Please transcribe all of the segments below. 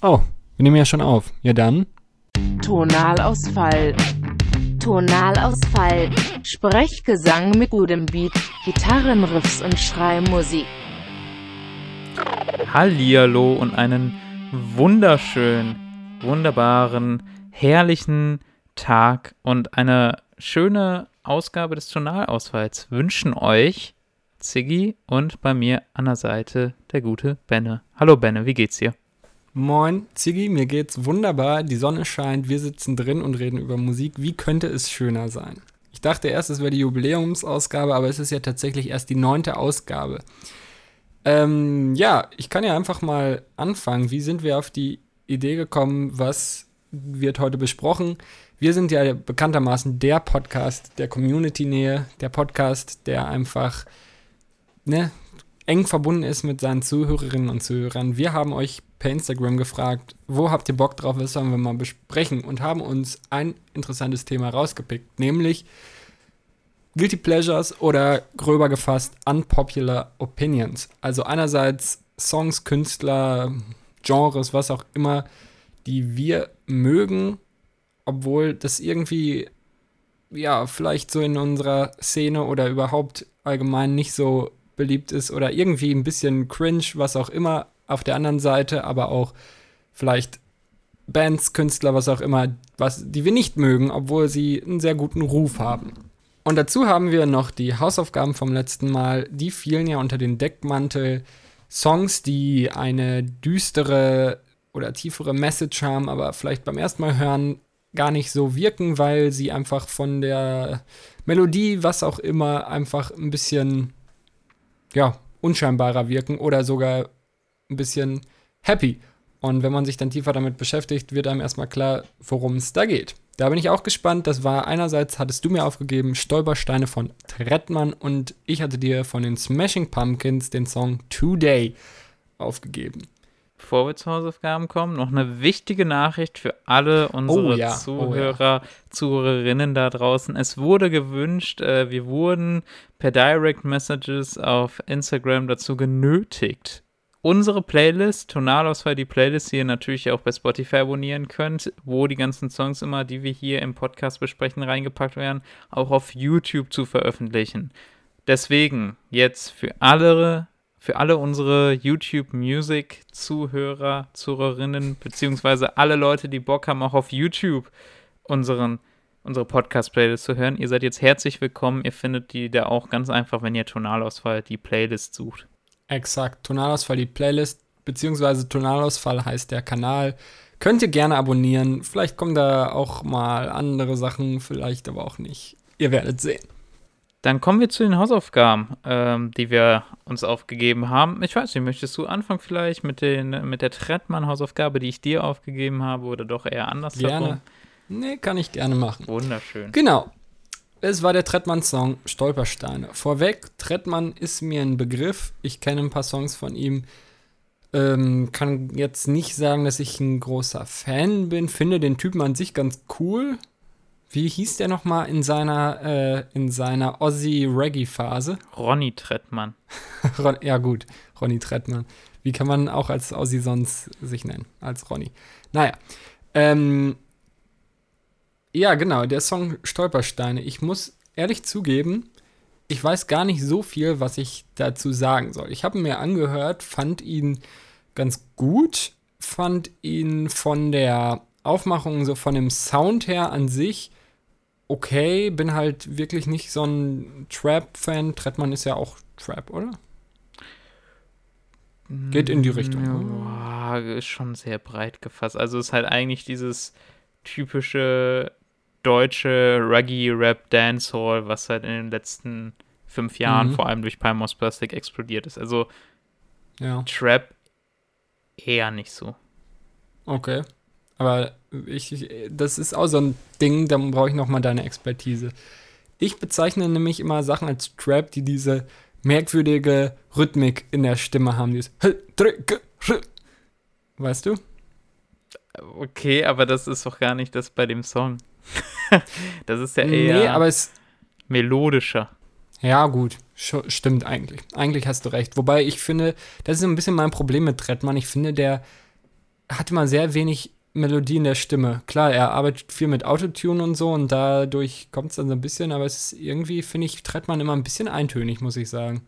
Oh, wir nehmen ja schon auf. Ja dann. Tonalausfall. Tonalausfall. Sprechgesang mit gutem Beat, Gitarrenriffs und Schreimusik. Hallihallo und einen wunderschönen, wunderbaren, herrlichen Tag und eine schöne Ausgabe des Tonalausfalls wünschen euch Ziggy und bei mir an der Seite der gute Benne. Hallo Benne, wie geht's dir? Moin, Ziggy, mir geht's wunderbar. Die Sonne scheint, wir sitzen drin und reden über Musik. Wie könnte es schöner sein? Ich dachte erst, es wäre die Jubiläumsausgabe, aber es ist ja tatsächlich erst die neunte Ausgabe. Ähm, ja, ich kann ja einfach mal anfangen. Wie sind wir auf die Idee gekommen? Was wird heute besprochen? Wir sind ja bekanntermaßen der Podcast der Community-Nähe, der Podcast, der einfach ne, eng verbunden ist mit seinen Zuhörerinnen und Zuhörern. Wir haben euch per Instagram gefragt, wo habt ihr Bock drauf, was sollen wir mal besprechen und haben uns ein interessantes Thema rausgepickt, nämlich Guilty Pleasures oder gröber gefasst Unpopular Opinions. Also einerseits Songs, Künstler, Genres, was auch immer, die wir mögen, obwohl das irgendwie ja, vielleicht so in unserer Szene oder überhaupt allgemein nicht so beliebt ist oder irgendwie ein bisschen cringe, was auch immer auf der anderen Seite, aber auch vielleicht Bands, Künstler, was auch immer, was, die wir nicht mögen, obwohl sie einen sehr guten Ruf haben. Und dazu haben wir noch die Hausaufgaben vom letzten Mal. Die fielen ja unter den Deckmantel Songs, die eine düstere oder tiefere Message haben, aber vielleicht beim ersten Mal hören gar nicht so wirken, weil sie einfach von der Melodie, was auch immer, einfach ein bisschen ja, unscheinbarer wirken oder sogar ein bisschen happy. Und wenn man sich dann tiefer damit beschäftigt, wird einem erstmal klar, worum es da geht. Da bin ich auch gespannt. Das war einerseits, hattest du mir aufgegeben, Stolpersteine von Trettmann und ich hatte dir von den Smashing Pumpkins den Song Today aufgegeben bevor wir zu Hausaufgaben kommen, noch eine wichtige Nachricht für alle unsere oh ja, Zuhörer, oh ja. Zuhörerinnen da draußen. Es wurde gewünscht, äh, wir wurden per Direct Messages auf Instagram dazu genötigt, unsere Playlist, Tonalausfall, die Playlist, die ihr natürlich auch bei Spotify abonnieren könnt, wo die ganzen Songs immer, die wir hier im Podcast besprechen, reingepackt werden, auch auf YouTube zu veröffentlichen. Deswegen jetzt für alle für alle unsere YouTube Music Zuhörer, Zuhörerinnen, beziehungsweise alle Leute, die Bock haben, auch auf YouTube unseren, unsere Podcast-Playlist zu hören. Ihr seid jetzt herzlich willkommen. Ihr findet die da auch ganz einfach, wenn ihr Tonalausfall die Playlist sucht. Exakt, Tonalausfall die Playlist, beziehungsweise Tonalausfall heißt der Kanal. Könnt ihr gerne abonnieren. Vielleicht kommen da auch mal andere Sachen, vielleicht aber auch nicht. Ihr werdet sehen. Dann kommen wir zu den Hausaufgaben, ähm, die wir uns aufgegeben haben. Ich weiß nicht, möchtest du anfangen vielleicht mit, den, mit der Trettmann-Hausaufgabe, die ich dir aufgegeben habe, oder doch eher anders? Gerne. Nee, kann ich gerne machen. Wunderschön. Genau. Es war der Trettmann-Song Stolpersteine. Vorweg, Trettmann ist mir ein Begriff. Ich kenne ein paar Songs von ihm. Ähm, kann jetzt nicht sagen, dass ich ein großer Fan bin. Finde den Typen an sich ganz cool. Wie hieß der nochmal in seiner, äh, in seiner Ozzy-Reggae-Phase? Ronny Trettmann. Ron, ja, gut, Ronny Trettmann. Wie kann man auch als Ozzy sonst sich nennen? Als Ronny. Naja. Ähm, ja, genau, der Song Stolpersteine. Ich muss ehrlich zugeben, ich weiß gar nicht so viel, was ich dazu sagen soll. Ich habe mir angehört, fand ihn ganz gut, fand ihn von der Aufmachung, so von dem Sound her an sich okay, bin halt wirklich nicht so ein Trap-Fan. Trettmann ist ja auch Trap, oder? Geht in die Richtung. Ja, ist schon sehr breit gefasst. Also ist halt eigentlich dieses typische deutsche Ruggy Rap Dancehall, was halt in den letzten fünf Jahren mhm. vor allem durch Palmos Plastic explodiert ist. Also ja. Trap eher nicht so. Okay. Aber ich, das ist auch so ein Ding, da brauche ich nochmal deine Expertise. Ich bezeichne nämlich immer Sachen als Trap, die diese merkwürdige Rhythmik in der Stimme haben. Dieses Weißt du? Okay, aber das ist doch gar nicht das bei dem Song. das ist ja eher nee, aber es, melodischer. Ja, gut. Stimmt eigentlich. Eigentlich hast du recht. Wobei ich finde, das ist ein bisschen mein Problem mit Trettmann. Ich finde, der hat immer sehr wenig Melodie in der Stimme. Klar, er arbeitet viel mit Autotune und so und dadurch kommt es dann so ein bisschen, aber es ist irgendwie, finde ich, Trettmann immer ein bisschen eintönig, muss ich sagen.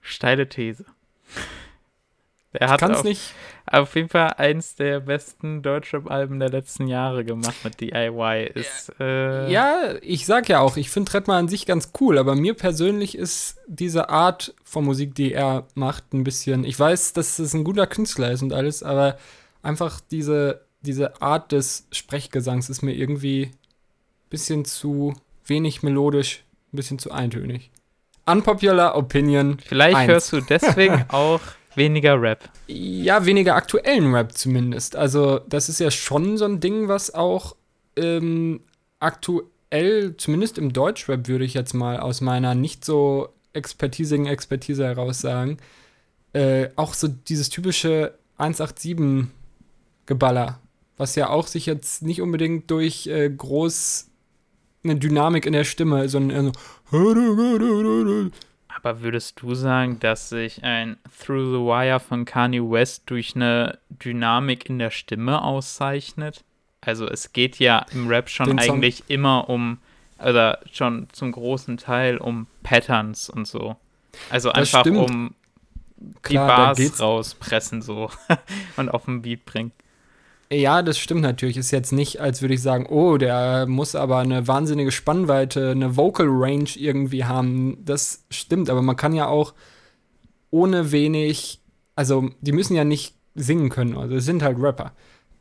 Steile These. Er hat auf, nicht. auf jeden Fall eins der besten Deutschrap-Alben der letzten Jahre gemacht mit DIY. Ist, äh ja, ich sag ja auch, ich finde Trettmann an sich ganz cool, aber mir persönlich ist diese Art von Musik, die er macht, ein bisschen. Ich weiß, dass es ein guter Künstler ist und alles, aber einfach diese, diese Art des Sprechgesangs ist mir irgendwie ein bisschen zu wenig melodisch, ein bisschen zu eintönig. Unpopular Opinion. Vielleicht 1. hörst du deswegen auch weniger Rap. Ja, weniger aktuellen Rap zumindest. Also, das ist ja schon so ein Ding, was auch ähm, aktuell, zumindest im Deutschrap, würde ich jetzt mal aus meiner nicht so expertisigen Expertise heraus sagen, äh, auch so dieses typische 187 Geballer, was ja auch sich jetzt nicht unbedingt durch äh, groß eine Dynamik in der Stimme, sondern eher so. Aber würdest du sagen, dass sich ein Through the Wire von Kanye West durch eine Dynamik in der Stimme auszeichnet? Also es geht ja im Rap schon eigentlich immer um, oder schon zum großen Teil um Patterns und so. Also einfach um Klar, die Bars rauspressen so und auf den Beat bringen. Ja, das stimmt natürlich. Ist jetzt nicht, als würde ich sagen, oh, der muss aber eine wahnsinnige Spannweite, eine Vocal Range irgendwie haben. Das stimmt, aber man kann ja auch ohne wenig, also die müssen ja nicht singen können, also es sind halt Rapper.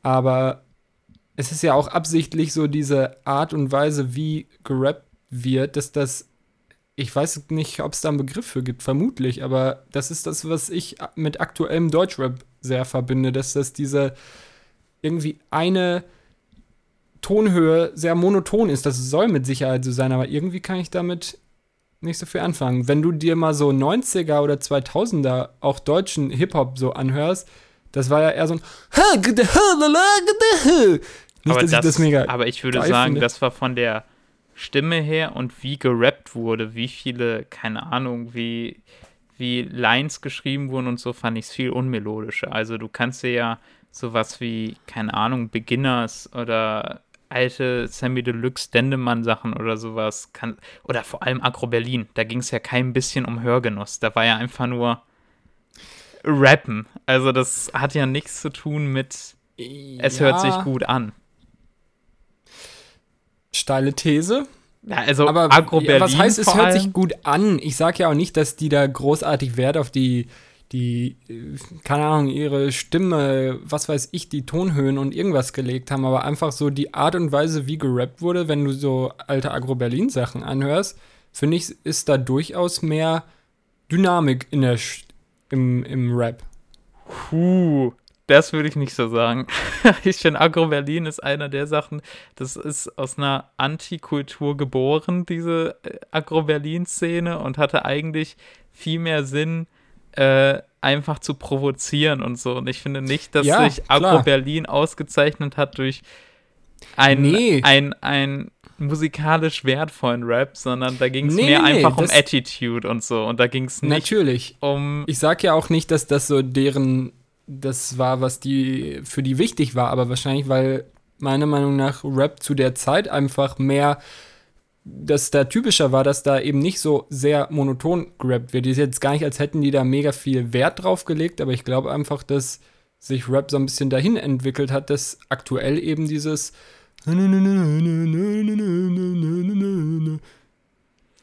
Aber es ist ja auch absichtlich so diese Art und Weise, wie gerappt wird, dass das, ich weiß nicht, ob es da einen Begriff für gibt, vermutlich, aber das ist das, was ich mit aktuellem Deutschrap sehr verbinde, dass das diese irgendwie eine Tonhöhe sehr monoton ist. Das soll mit Sicherheit so sein, aber irgendwie kann ich damit nicht so viel anfangen. Wenn du dir mal so 90er oder 2000er auch deutschen Hip-Hop so anhörst, das war ja eher so ein nicht, aber, das, das aber ich würde sagen, finde. das war von der Stimme her und wie gerappt wurde, wie viele, keine Ahnung, wie, wie Lines geschrieben wurden und so, fand ich es viel unmelodischer. Also du kannst dir ja sowas wie, keine Ahnung, Beginners oder alte Sammy Deluxe Dendemann Sachen oder sowas kann oder vor allem Agro Berlin, da ging es ja kein bisschen um Hörgenuss, da war ja einfach nur Rappen. Also das hat ja nichts zu tun mit es ja. hört sich gut an. Steile These. Ja, also aber Agro Berlin. Was heißt, es hört sich gut an? Ich sag ja auch nicht, dass die da großartig Wert auf die die, keine Ahnung, ihre Stimme, was weiß ich, die Tonhöhen und irgendwas gelegt haben, aber einfach so die Art und Weise, wie gerappt wurde, wenn du so alte Agro-Berlin-Sachen anhörst, finde ich, ist da durchaus mehr Dynamik in der, im, im Rap. Puh, das würde ich nicht so sagen. ich finde, Agro-Berlin ist einer der Sachen, das ist aus einer Antikultur geboren, diese äh, Agro-Berlin-Szene, und hatte eigentlich viel mehr Sinn, äh, einfach zu provozieren und so. Und ich finde nicht, dass ja, sich Agro Berlin ausgezeichnet hat durch ein, nee. ein, ein musikalisch wertvollen Rap, sondern da ging es nee, mehr nee, einfach um Attitude und so. Und da ging es nicht natürlich. um. Ich sag ja auch nicht, dass das so deren, das war, was die für die wichtig war, aber wahrscheinlich, weil meiner Meinung nach Rap zu der Zeit einfach mehr dass da typischer war, dass da eben nicht so sehr monoton gerappt wird. Die ist jetzt gar nicht, als hätten die da mega viel Wert drauf gelegt, aber ich glaube einfach, dass sich Rap so ein bisschen dahin entwickelt hat, dass aktuell eben dieses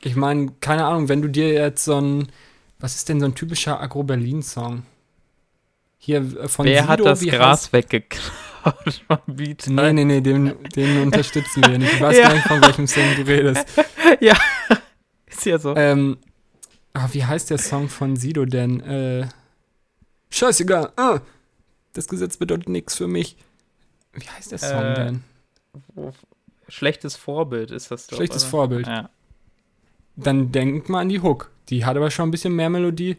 ich meine, keine Ahnung, wenn du dir jetzt so ein was ist denn so ein typischer Agro-Berlin-Song? Hier äh, von Wer Sido, hat das Gras weggeklaut? Beat. Nee, nee, nee, den, den unterstützen wir nicht. Ich weiß ja. gar nicht, von welchem Song du redest. Ja, ist ja so. Ähm, ah, wie heißt der Song von Sido denn? Äh, Scheißegal. Ah, das Gesetz bedeutet nichts für mich. Wie heißt der Song äh, denn? Schlechtes Vorbild ist das doch. Schlechtes oder? Vorbild. Ja. Dann denk mal an die Hook. Die hat aber schon ein bisschen mehr Melodie.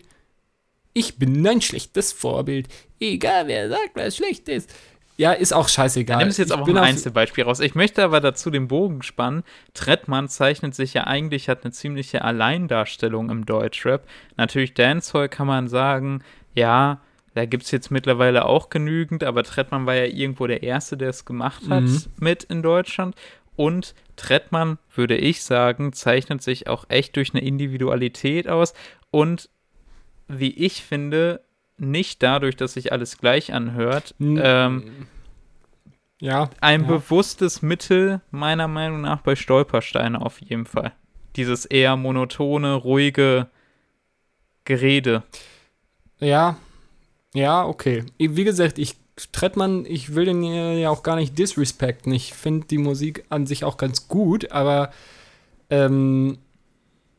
Ich bin ein schlechtes Vorbild. Egal wer sagt, was schlecht ist. Ja, ist auch scheißegal. Nimm es jetzt aber ein Einzelbeispiel raus. Ich möchte aber dazu den Bogen spannen. Trettmann zeichnet sich ja eigentlich, hat eine ziemliche Alleindarstellung im Deutschrap. Natürlich Dancehall kann man sagen, ja, da gibt es jetzt mittlerweile auch genügend, aber Trettmann war ja irgendwo der Erste, der es gemacht hat mhm. mit in Deutschland. Und Trettmann, würde ich sagen, zeichnet sich auch echt durch eine Individualität aus und wie ich finde, nicht dadurch, dass sich alles gleich anhört. Ähm, ja. Ein ja. bewusstes Mittel, meiner Meinung nach, bei Stolpersteine auf jeden Fall. Dieses eher monotone, ruhige Gerede. Ja, ja, okay. Wie gesagt, ich Trettmann, ich will den ja auch gar nicht disrespekten. Ich finde die Musik an sich auch ganz gut, aber ähm,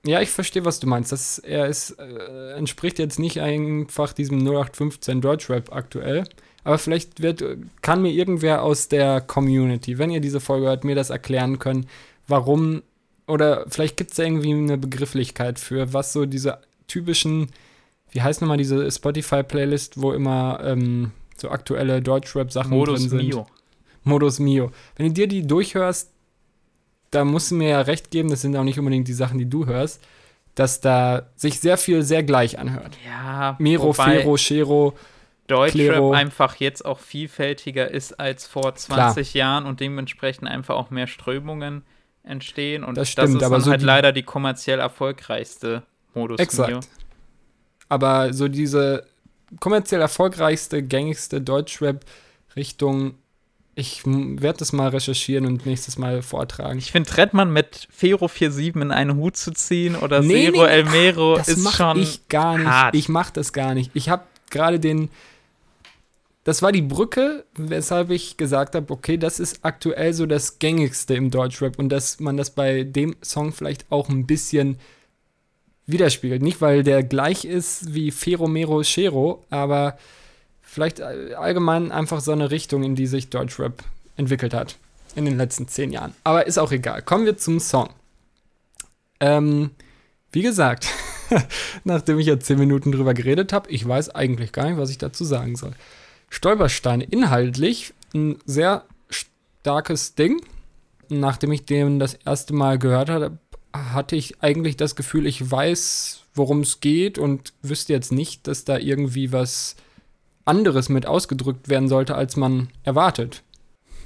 ja, ich verstehe, was du meinst. Das, er ist, äh, entspricht jetzt nicht einfach diesem 0815 Deutschrap aktuell. Aber vielleicht wird, kann mir irgendwer aus der Community, wenn ihr diese Folge hört, mir das erklären können, warum, oder vielleicht gibt es irgendwie eine Begrifflichkeit für, was so diese typischen, wie heißt nochmal diese Spotify-Playlist, wo immer ähm, so aktuelle Deutschrap-Sachen drin sind. Mio. Modus Mio. Wenn du dir die durchhörst, da musst du mir ja recht geben, das sind auch nicht unbedingt die Sachen, die du hörst, dass da sich sehr viel sehr gleich anhört. Ja. Mero, Fero, Shero. Deutschrap einfach jetzt auch vielfältiger ist als vor 20 Klar. Jahren und dementsprechend einfach auch mehr Strömungen entstehen. Und das, stimmt, das ist aber dann so halt leider die kommerziell erfolgreichste Modus. Exakt. Mio. Aber so diese kommerziell erfolgreichste, gängigste Deutschrap-Richtung ich werde das mal recherchieren und nächstes Mal vortragen. Ich finde, Trettmann mit Fero 47 in einen Hut zu ziehen oder nee, Zero nee, Elmero das ist schon. Ich gar nicht. Hart. Ich mache das gar nicht. Ich habe gerade den. Das war die Brücke, weshalb ich gesagt habe, okay, das ist aktuell so das gängigste im Deutschrap und dass man das bei dem Song vielleicht auch ein bisschen widerspiegelt. Nicht, weil der gleich ist wie Fero Mero Shero, aber vielleicht äh, allgemein einfach so eine Richtung, in die sich Deutschrap entwickelt hat in den letzten zehn Jahren. Aber ist auch egal. Kommen wir zum Song. Ähm, wie gesagt, nachdem ich jetzt zehn Minuten drüber geredet habe, ich weiß eigentlich gar nicht, was ich dazu sagen soll. Stolperstein inhaltlich ein sehr starkes Ding. Nachdem ich den das erste Mal gehört habe, hatte ich eigentlich das Gefühl, ich weiß, worum es geht und wüsste jetzt nicht, dass da irgendwie was anderes mit ausgedrückt werden sollte, als man erwartet.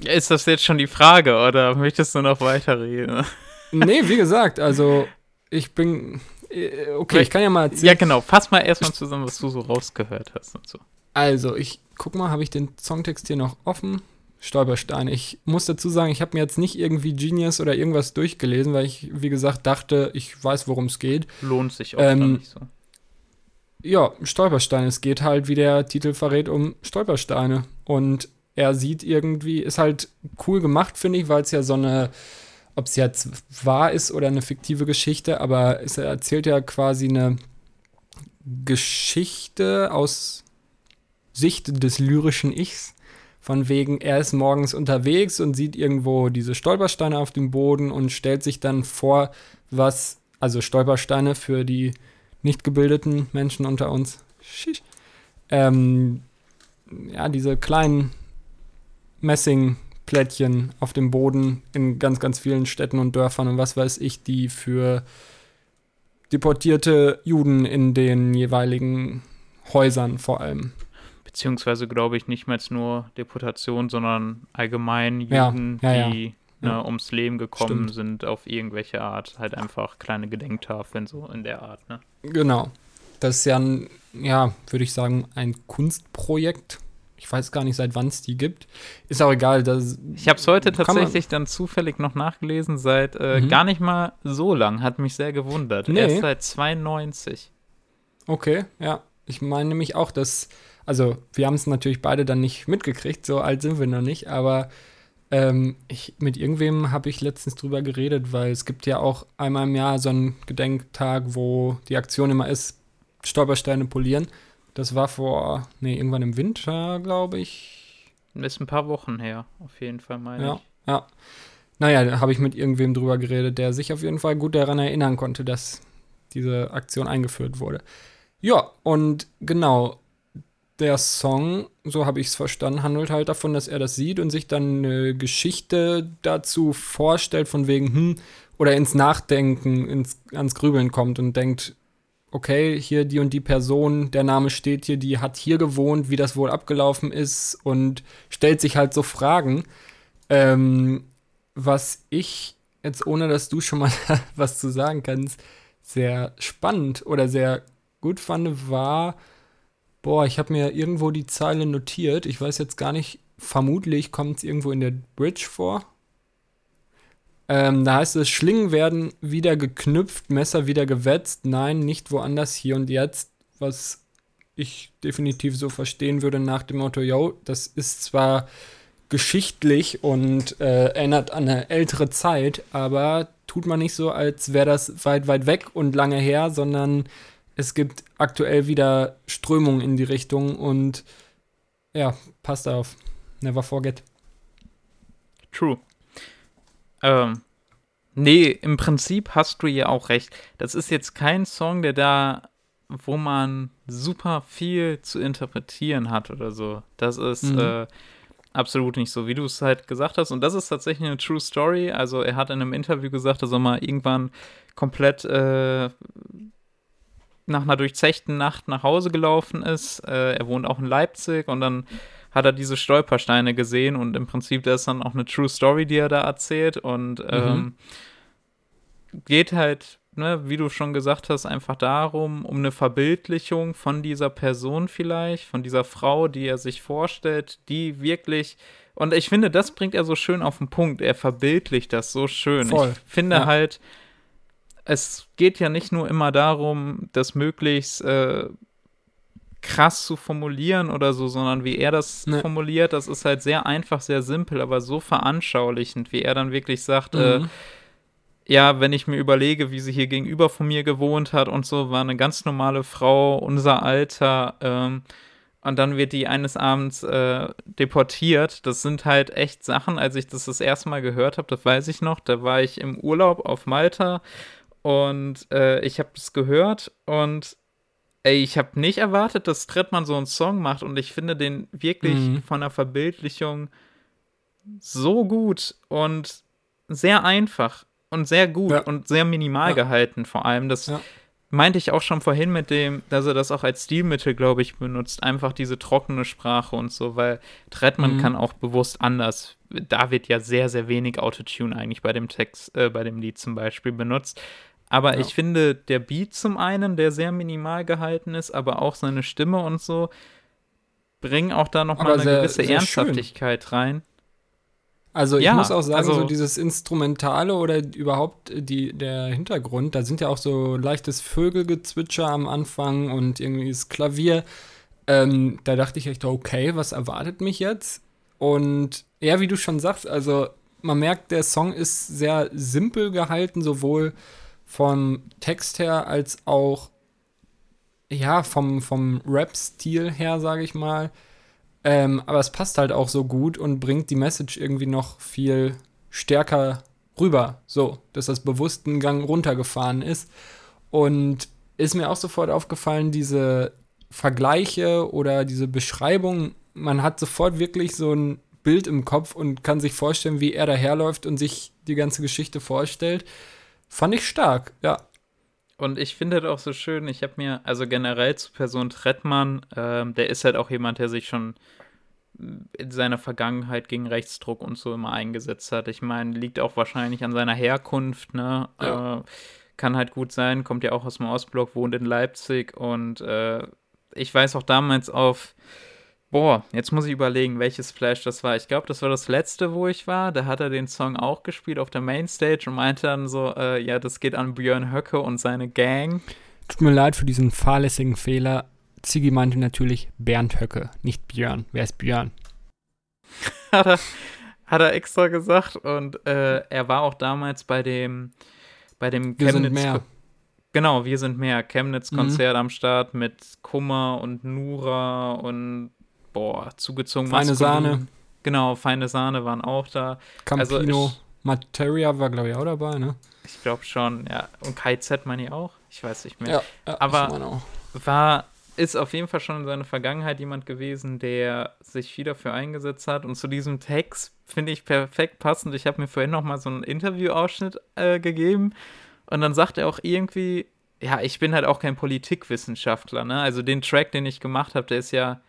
Ist das jetzt schon die Frage oder möchtest du noch weiterreden? nee, wie gesagt, also ich bin. Äh, okay, ich kann ja mal erzählen. Ja, genau. Fass mal erstmal zusammen, was du so rausgehört hast und so. Also, ich guck mal, habe ich den Songtext hier noch offen? Stolperstein. Ich muss dazu sagen, ich habe mir jetzt nicht irgendwie Genius oder irgendwas durchgelesen, weil ich, wie gesagt, dachte, ich weiß, worum es geht. Lohnt sich auch ähm, nicht so. Ja, Stolpersteine. Es geht halt, wie der Titel verrät, um Stolpersteine. Und er sieht irgendwie, ist halt cool gemacht, finde ich, weil es ja so eine, ob es jetzt wahr ist oder eine fiktive Geschichte, aber es erzählt ja quasi eine Geschichte aus Sicht des lyrischen Ichs. Von wegen, er ist morgens unterwegs und sieht irgendwo diese Stolpersteine auf dem Boden und stellt sich dann vor, was, also Stolpersteine für die nicht gebildeten Menschen unter uns. Ähm, ja, diese kleinen Messingplättchen auf dem Boden in ganz, ganz vielen Städten und Dörfern und was weiß ich, die für deportierte Juden in den jeweiligen Häusern vor allem. Beziehungsweise glaube ich nicht mehr nur Deportation, sondern allgemein Juden, ja, ja, die ja. Ne, ums Leben gekommen Stimmt. sind auf irgendwelche Art. Halt einfach kleine Gedenktafeln so in der Art. Ne? Genau. Das ist ja, ein, ja, würde ich sagen, ein Kunstprojekt. Ich weiß gar nicht, seit wann es die gibt. Ist auch egal. Das ich habe es heute tatsächlich dann zufällig noch nachgelesen, seit äh, mhm. gar nicht mal so lang. Hat mich sehr gewundert. Nee. Erst seit 92. Okay, ja. Ich meine nämlich auch, dass, also wir haben es natürlich beide dann nicht mitgekriegt, so alt sind wir noch nicht, aber ähm, ich, mit irgendwem habe ich letztens drüber geredet, weil es gibt ja auch einmal im Jahr so einen Gedenktag, wo die Aktion immer ist, Stolpersteine polieren. Das war vor, nee, irgendwann im Winter, glaube ich. Ist ein paar Wochen her, auf jeden Fall, meine ja, ich. Ja, Naja, da habe ich mit irgendwem drüber geredet, der sich auf jeden Fall gut daran erinnern konnte, dass diese Aktion eingeführt wurde. Ja, und genau, der Song, so habe ich es verstanden, handelt halt davon, dass er das sieht und sich dann eine Geschichte dazu vorstellt, von wegen, hm, oder ins Nachdenken, ins, ans Grübeln kommt und denkt, okay, hier die und die Person, der Name steht hier, die hat hier gewohnt, wie das wohl abgelaufen ist und stellt sich halt so Fragen. Ähm, was ich jetzt, ohne dass du schon mal was zu sagen kannst, sehr spannend oder sehr gut fand, war, boah, ich habe mir irgendwo die Zeile notiert. Ich weiß jetzt gar nicht, vermutlich kommt es irgendwo in der Bridge vor. Ähm, da heißt es, Schlingen werden wieder geknüpft, Messer wieder gewetzt. Nein, nicht woanders, hier und jetzt. Was ich definitiv so verstehen würde nach dem Motto, yo, das ist zwar geschichtlich und äh, erinnert an eine ältere Zeit, aber tut man nicht so, als wäre das weit, weit weg und lange her, sondern es gibt aktuell wieder Strömungen in die Richtung und ja, passt auf. Never forget. True. Ähm, nee, im Prinzip hast du ja auch recht. Das ist jetzt kein Song, der da, wo man super viel zu interpretieren hat oder so. Das ist mhm. äh, absolut nicht so, wie du es halt gesagt hast. Und das ist tatsächlich eine True Story. Also er hat in einem Interview gesagt, dass er mal irgendwann komplett äh, nach einer durchzechten Nacht nach Hause gelaufen ist. Äh, er wohnt auch in Leipzig und dann hat er diese Stolpersteine gesehen und im Prinzip das ist dann auch eine True Story, die er da erzählt und mhm. ähm, geht halt, ne, wie du schon gesagt hast, einfach darum, um eine Verbildlichung von dieser Person vielleicht, von dieser Frau, die er sich vorstellt, die wirklich und ich finde, das bringt er so schön auf den Punkt. Er verbildlicht das so schön. Voll. Ich finde ja. halt, es geht ja nicht nur immer darum, das möglichst äh, krass zu formulieren oder so, sondern wie er das ne. formuliert, das ist halt sehr einfach, sehr simpel, aber so veranschaulichend, wie er dann wirklich sagt, äh, mhm. äh, ja, wenn ich mir überlege, wie sie hier gegenüber von mir gewohnt hat und so, war eine ganz normale Frau, unser Alter, ähm, und dann wird die eines Abends äh, deportiert. Das sind halt echt Sachen, als ich das das erste Mal gehört habe, das weiß ich noch, da war ich im Urlaub auf Malta und äh, ich habe es gehört und ey, ich habe nicht erwartet, dass Trettmann so einen Song macht und ich finde den wirklich mhm. von der Verbildlichung so gut und sehr einfach und sehr gut ja. und sehr minimal ja. gehalten vor allem. Das ja. meinte ich auch schon vorhin mit dem, dass er das auch als Stilmittel, glaube ich, benutzt. Einfach diese trockene Sprache und so, weil Trettmann mhm. kann auch bewusst anders. Da wird ja sehr, sehr wenig Autotune eigentlich bei dem Text, äh, bei dem Lied zum Beispiel benutzt. Aber ja. ich finde, der Beat zum einen, der sehr minimal gehalten ist, aber auch seine Stimme und so, bringen auch da nochmal eine sehr, gewisse sehr Ernsthaftigkeit schön. rein. Also ich ja, muss auch sagen, also, so dieses Instrumentale oder überhaupt die, der Hintergrund, da sind ja auch so leichtes Vögelgezwitscher am Anfang und irgendwie das Klavier. Ähm, da dachte ich echt, okay, was erwartet mich jetzt? Und ja, wie du schon sagst, also man merkt, der Song ist sehr simpel gehalten, sowohl vom Text her als auch ja, vom, vom Rap-Stil her, sage ich mal. Ähm, aber es passt halt auch so gut und bringt die Message irgendwie noch viel stärker rüber. So, dass das bewusst einen Gang runtergefahren ist. Und ist mir auch sofort aufgefallen, diese Vergleiche oder diese Beschreibung, man hat sofort wirklich so ein Bild im Kopf und kann sich vorstellen, wie er daherläuft und sich die ganze Geschichte vorstellt. Fand ich stark, ja. Und ich finde das auch so schön, ich habe mir, also generell zu Person Trettmann, ähm, der ist halt auch jemand, der sich schon in seiner Vergangenheit gegen Rechtsdruck und so immer eingesetzt hat. Ich meine, liegt auch wahrscheinlich an seiner Herkunft, ne? Ja. Äh, kann halt gut sein, kommt ja auch aus dem Ostblock, wohnt in Leipzig und äh, ich weiß auch damals auf Boah, jetzt muss ich überlegen, welches Flash das war. Ich glaube, das war das letzte, wo ich war. Da hat er den Song auch gespielt auf der Mainstage und meinte dann so, äh, ja, das geht an Björn Höcke und seine Gang. Tut mir leid für diesen fahrlässigen Fehler. Ziggy meinte natürlich Bernd Höcke, nicht Björn. Wer ist Björn? hat, er, hat er extra gesagt und äh, er war auch damals bei dem bei dem Wir Chemnitz sind mehr. Genau, wir sind mehr. Chemnitz-Konzert mhm. am Start mit Kummer und Nura und boah, zugezogen. Feine Sahne. Genau, feine Sahne waren auch da. Campino, also ich, Materia war, glaube ich, auch dabei, ne? Ich glaube schon, ja. Und KZ meine ich auch? Ich weiß nicht mehr. Ja, ja Aber war ist auf jeden Fall schon in seiner Vergangenheit jemand gewesen, der sich viel dafür eingesetzt hat. Und zu diesem Text finde ich perfekt passend. Ich habe mir vorhin noch mal so einen Interviewausschnitt äh, gegeben und dann sagt er auch irgendwie, ja, ich bin halt auch kein Politikwissenschaftler, ne? Also den Track, den ich gemacht habe, der ist ja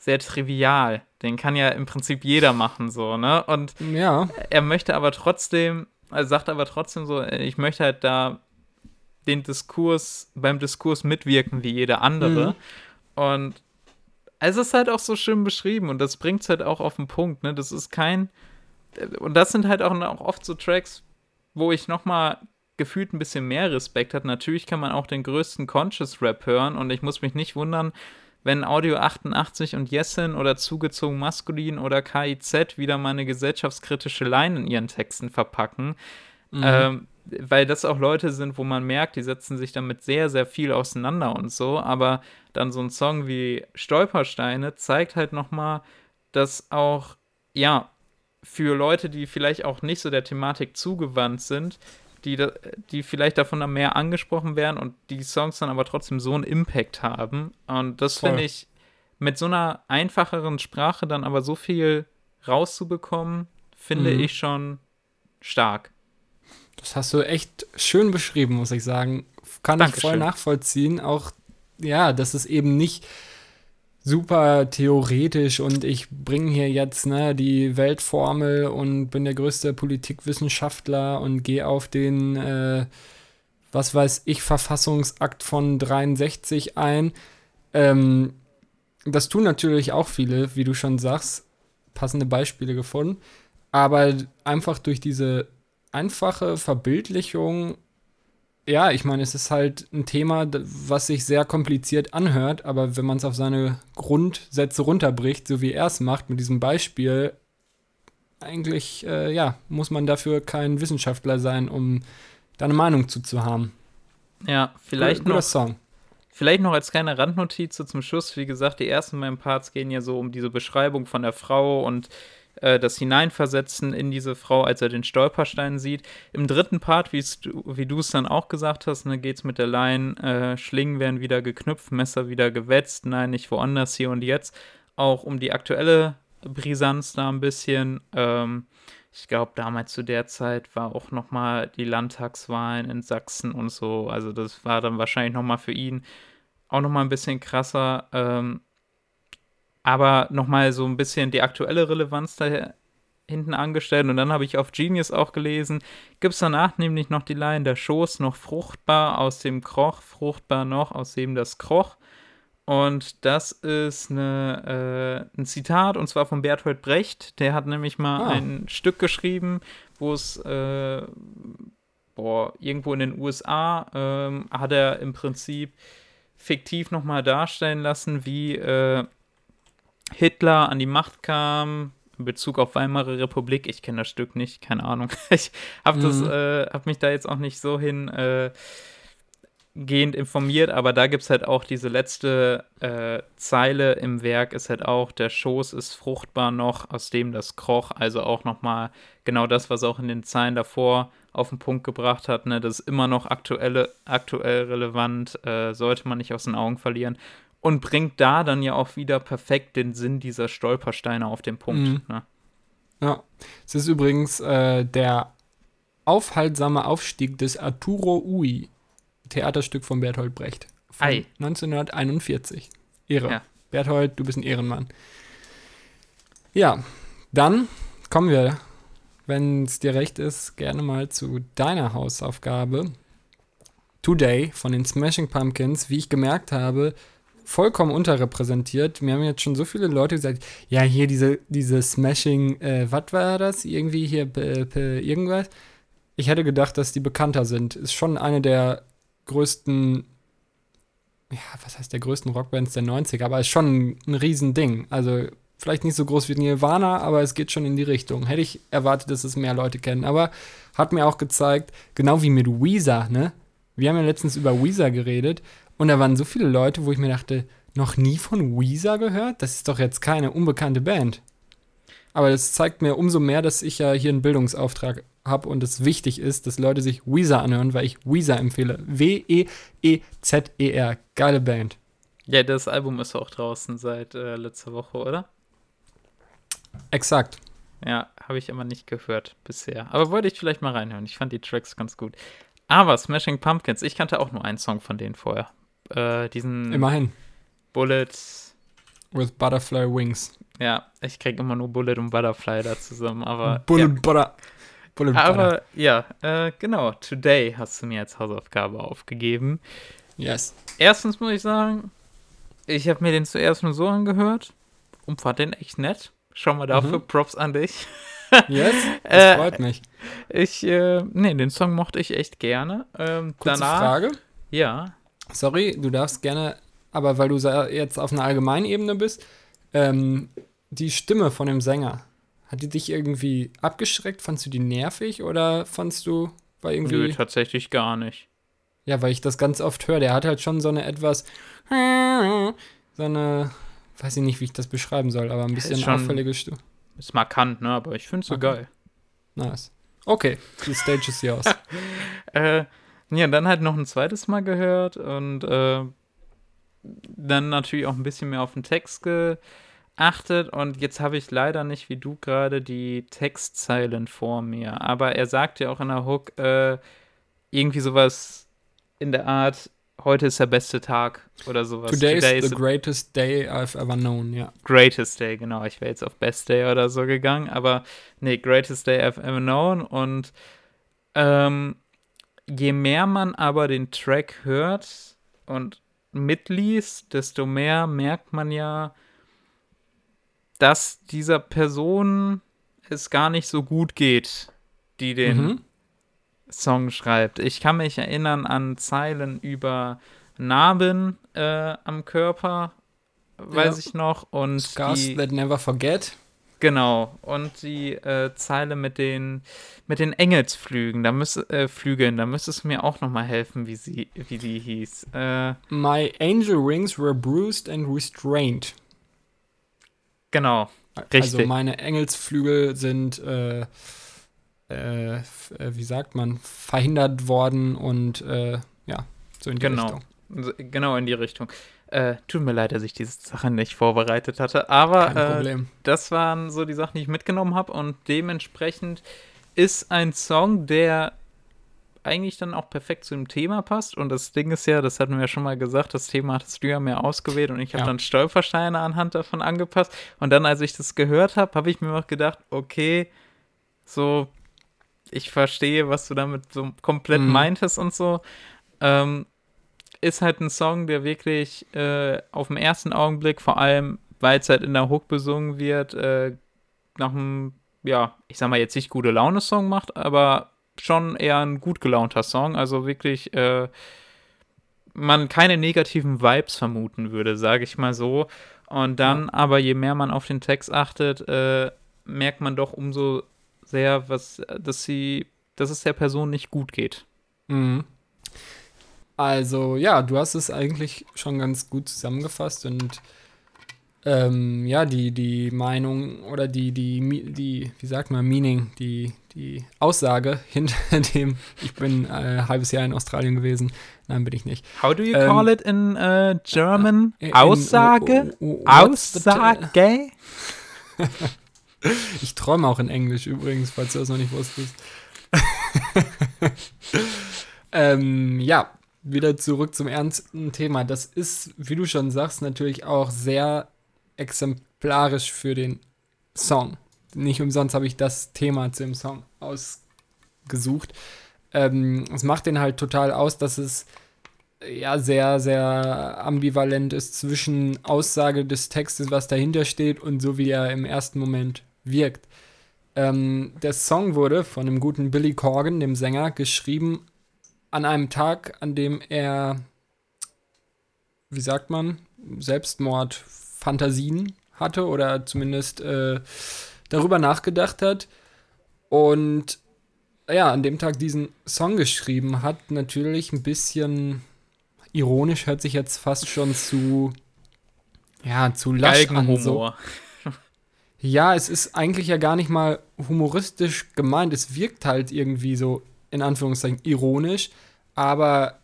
sehr trivial. Den kann ja im Prinzip jeder machen, so, ne? Und ja. er möchte aber trotzdem, er sagt aber trotzdem so, ich möchte halt da den Diskurs, beim Diskurs mitwirken wie jeder andere. Mhm. Und es ist halt auch so schön beschrieben und das bringt es halt auch auf den Punkt, ne? Das ist kein, und das sind halt auch, auch oft so Tracks, wo ich nochmal gefühlt ein bisschen mehr Respekt hat. Natürlich kann man auch den größten Conscious Rap hören und ich muss mich nicht wundern, wenn Audio 88 und Jessen oder zugezogen maskulin oder KIZ wieder mal eine gesellschaftskritische Line in ihren Texten verpacken. Mhm. Ähm, weil das auch Leute sind, wo man merkt, die setzen sich damit sehr, sehr viel auseinander und so. Aber dann so ein Song wie Stolpersteine zeigt halt nochmal, dass auch, ja, für Leute, die vielleicht auch nicht so der Thematik zugewandt sind, die, die vielleicht davon mehr angesprochen werden und die Songs dann aber trotzdem so einen Impact haben. Und das finde ich mit so einer einfacheren Sprache dann aber so viel rauszubekommen, finde mhm. ich schon stark. Das hast du echt schön beschrieben, muss ich sagen. Kann Dankeschön. ich voll nachvollziehen. Auch, ja, dass es eben nicht super theoretisch und ich bringe hier jetzt ne, die Weltformel und bin der größte Politikwissenschaftler und gehe auf den, äh, was weiß ich, Verfassungsakt von 63 ein. Ähm, das tun natürlich auch viele, wie du schon sagst, passende Beispiele gefunden. Aber einfach durch diese einfache Verbildlichung ja, ich meine, es ist halt ein Thema, was sich sehr kompliziert anhört, aber wenn man es auf seine Grundsätze runterbricht, so wie er es macht mit diesem Beispiel, eigentlich, äh, ja, muss man dafür kein Wissenschaftler sein, um da eine Meinung zu, zu haben. Ja, vielleicht Guter, noch. Song. Vielleicht noch als kleine Randnotiz zum Schluss. Wie gesagt, die ersten beiden Parts gehen ja so um diese Beschreibung von der Frau und äh, das Hineinversetzen in diese Frau, als er den Stolperstein sieht. Im dritten Part, wie du es dann auch gesagt hast, ne, geht es mit der Line, äh, Schlingen werden wieder geknüpft, Messer wieder gewetzt, nein, nicht woanders, hier und jetzt. Auch um die aktuelle Brisanz da ein bisschen. Ähm, ich glaube, damals zu der Zeit war auch noch mal die Landtagswahlen in Sachsen und so. Also das war dann wahrscheinlich noch mal für ihn auch noch mal ein bisschen krasser. Ähm, aber nochmal so ein bisschen die aktuelle Relevanz da hinten angestellt. Und dann habe ich auf Genius auch gelesen, gibt es danach nämlich noch die Line, der Schoß noch fruchtbar aus dem Kroch, fruchtbar noch aus dem das Kroch. Und das ist eine, äh, ein Zitat, und zwar von Bertolt Brecht. Der hat nämlich mal ah. ein Stück geschrieben, wo es, äh, boah, irgendwo in den USA ähm, hat er im Prinzip fiktiv nochmal darstellen lassen, wie äh, Hitler an die Macht kam, in Bezug auf Weimarer Republik, ich kenne das Stück nicht, keine Ahnung. Ich habe mhm. äh, hab mich da jetzt auch nicht so hin äh, informiert, aber da gibt es halt auch diese letzte äh, Zeile im Werk, ist halt auch, der Schoß ist fruchtbar noch, aus dem das kroch, also auch nochmal genau das, was auch in den Zeilen davor auf den Punkt gebracht hat, ne, das ist immer noch aktuelle, aktuell relevant, äh, sollte man nicht aus den Augen verlieren und bringt da dann ja auch wieder perfekt den Sinn dieser Stolpersteine auf den Punkt. Mhm. Ne? Ja, es ist übrigens äh, der aufhaltsame Aufstieg des Arturo Ui, Theaterstück von Bertolt Brecht. Von Ei. 1941. Ehre. Ja. Berthold, du bist ein Ehrenmann. Ja, dann kommen wir, wenn es dir recht ist, gerne mal zu deiner Hausaufgabe. Today von den Smashing Pumpkins. Wie ich gemerkt habe, vollkommen unterrepräsentiert. Mir haben jetzt schon so viele Leute gesagt, ja, hier diese, diese Smashing, äh, was war das? Irgendwie hier irgendwas. Ich hätte gedacht, dass die bekannter sind. Ist schon eine der größten, ja, was heißt der größten Rockbands der 90er, aber ist schon ein Riesending. Also vielleicht nicht so groß wie Nirvana, aber es geht schon in die Richtung. Hätte ich erwartet, dass es mehr Leute kennen. Aber hat mir auch gezeigt, genau wie mit Weezer, ne? Wir haben ja letztens über Weezer geredet und da waren so viele Leute, wo ich mir dachte, noch nie von Weezer gehört? Das ist doch jetzt keine unbekannte Band. Aber das zeigt mir umso mehr, dass ich ja hier einen Bildungsauftrag habe und es wichtig ist, dass Leute sich Weezer anhören, weil ich Weezer empfehle. W-E-E-Z-E-R. Geile Band. Ja, das Album ist auch draußen seit äh, letzter Woche, oder? Exakt. Ja, habe ich immer nicht gehört bisher. Aber wollte ich vielleicht mal reinhören. Ich fand die Tracks ganz gut. Aber Smashing Pumpkins, ich kannte auch nur einen Song von denen vorher. Äh, diesen. Immerhin. Bullets. With Butterfly Wings. Ja, ich kriege immer nur Bullet und Butterfly da zusammen, aber. Bullet ja. Butter. Bullet aber Butter. ja, äh, genau. Today hast du mir als Hausaufgabe aufgegeben. Yes. Erstens muss ich sagen, ich habe mir den zuerst nur so angehört und fand den echt nett. Schau mal dafür, mhm. Props an dich. Yes, das äh, freut mich. Ich, äh, nee, den Song mochte ich echt gerne. Ähm, Kurze danach, Frage. Ja. Sorry, du darfst gerne, aber weil du jetzt auf einer allgemeinen Ebene bist, ähm, die Stimme von dem Sänger, hat die dich irgendwie abgeschreckt? Fandst du die nervig oder fandst du, war irgendwie. Nö, tatsächlich gar nicht. Ja, weil ich das ganz oft höre. Der hat halt schon so eine etwas. So eine. Weiß ich nicht, wie ich das beschreiben soll, aber ein bisschen schon, auffällige Stimme. Ist markant, ne? Aber ich finde es so okay. geil. Nice. Okay, die Stage ist hier aus. äh, ja, dann halt noch ein zweites Mal gehört und äh, dann natürlich auch ein bisschen mehr auf den Text geachtet. Und jetzt habe ich leider nicht, wie du gerade, die Textzeilen vor mir. Aber er sagt ja auch in der Hook äh, irgendwie sowas in der Art, heute ist der beste Tag oder sowas. Today, Today is the greatest day I've ever known, ja. Greatest day, genau. Ich wäre jetzt auf Best Day oder so gegangen, aber nee, greatest day I've ever known und ähm, je mehr man aber den Track hört und mitliest, desto mehr merkt man ja, dass dieser Person es gar nicht so gut geht, die den mhm. Song schreibt. Ich kann mich erinnern an Zeilen über Narben äh, am Körper, weiß ja. ich noch. Und Scars die, that never forget. Genau. Und die äh, Zeile mit den, mit den Engelsflügen, da müß, äh, Flügeln, da müsstest du mir auch noch mal helfen, wie sie, wie die hieß. Äh, My angel wings were bruised and restrained. Genau. Also richtig. Also meine Engelsflügel sind äh, äh, äh, wie sagt man, verhindert worden und ja, so in die genau. Richtung. Genau in die Richtung. Äh, tut mir leid, dass ich diese Sachen nicht vorbereitet hatte, aber äh, das waren so die Sachen, die ich mitgenommen habe und dementsprechend ist ein Song, der eigentlich dann auch perfekt zu dem Thema passt. Und das Ding ist ja, das hatten wir ja schon mal gesagt, das Thema hattest du ja mehr ausgewählt und ich habe ja. dann Stolpersteine anhand davon angepasst. Und dann, als ich das gehört habe, habe ich mir auch gedacht, okay, so ich verstehe, was du damit so komplett mhm. meintest und so. Ähm, ist halt ein Song, der wirklich äh, auf den ersten Augenblick, vor allem, weil es halt in der Hook besungen wird, äh, nach einem, ja, ich sag mal jetzt nicht gute Laune-Song macht, aber schon eher ein gut gelaunter Song. Also wirklich, äh, man keine negativen Vibes vermuten würde, sage ich mal so. Und dann ja. aber, je mehr man auf den Text achtet, äh, merkt man doch umso sehr, was, dass sie, dass es der Person nicht gut geht. Mhm. Also ja, du hast es eigentlich schon ganz gut zusammengefasst und ähm, ja, die, die Meinung oder die, die, die, wie sagt man, Meaning, die, die Aussage hinter dem, ich bin äh, ein halbes Jahr in Australien gewesen. Nein, bin ich nicht. How do you ähm, call it in uh, German? In, Aussage? Oh, oh, oh, Aussage? Ich träume auch in Englisch übrigens, falls du das noch nicht wusstest. ähm, ja, wieder zurück zum ernsten Thema. Das ist, wie du schon sagst, natürlich auch sehr exemplarisch für den Song. Nicht umsonst habe ich das Thema zu dem Song ausgesucht. Ähm, es macht den halt total aus, dass es ja sehr, sehr ambivalent ist zwischen Aussage des Textes, was dahinter steht, und so wie er im ersten Moment wirkt. Ähm, der Song wurde von dem guten Billy Corgan, dem Sänger, geschrieben an einem Tag, an dem er, wie sagt man, Selbstmordfantasien hatte oder zumindest äh, darüber nachgedacht hat. Und ja, an dem Tag diesen Song geschrieben hat, natürlich ein bisschen ironisch, hört sich jetzt fast schon zu, ja, zu lasch an. So. Ja, es ist eigentlich ja gar nicht mal humoristisch gemeint. Es wirkt halt irgendwie so, in Anführungszeichen, ironisch. Aber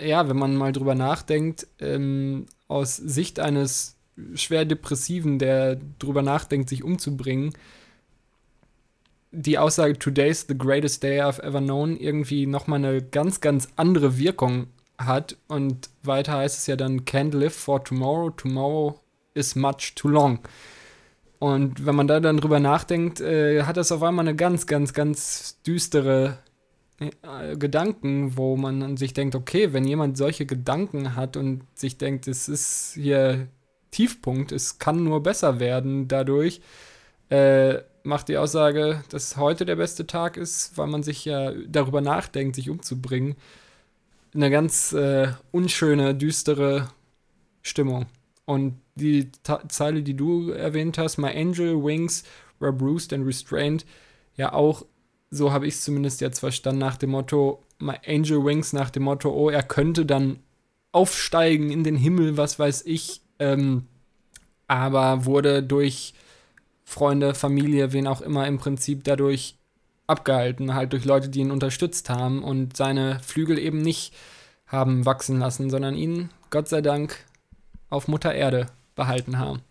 ja, wenn man mal drüber nachdenkt, ähm, aus Sicht eines schwer Depressiven, der drüber nachdenkt, sich umzubringen, die Aussage Today's the greatest day I've ever known irgendwie nochmal eine ganz, ganz andere Wirkung hat. Und weiter heißt es ja dann, can't live for tomorrow, tomorrow is much too long. Und wenn man da dann drüber nachdenkt, äh, hat das auf einmal eine ganz, ganz, ganz düstere Gedanken, wo man an sich denkt, okay, wenn jemand solche Gedanken hat und sich denkt, es ist hier Tiefpunkt, es kann nur besser werden dadurch, äh, macht die Aussage, dass heute der beste Tag ist, weil man sich ja darüber nachdenkt, sich umzubringen, eine ganz äh, unschöne, düstere Stimmung. Und die Ta Zeile, die du erwähnt hast, My Angel Wings were bruised and restrained, ja auch, so habe ich es zumindest jetzt verstanden, nach dem Motto, My Angel Wings, nach dem Motto, oh, er könnte dann aufsteigen in den Himmel, was weiß ich, ähm, aber wurde durch Freunde, Familie, wen auch immer im Prinzip dadurch abgehalten, halt durch Leute, die ihn unterstützt haben und seine Flügel eben nicht haben wachsen lassen, sondern ihn, Gott sei Dank, auf Mutter Erde behalten haben.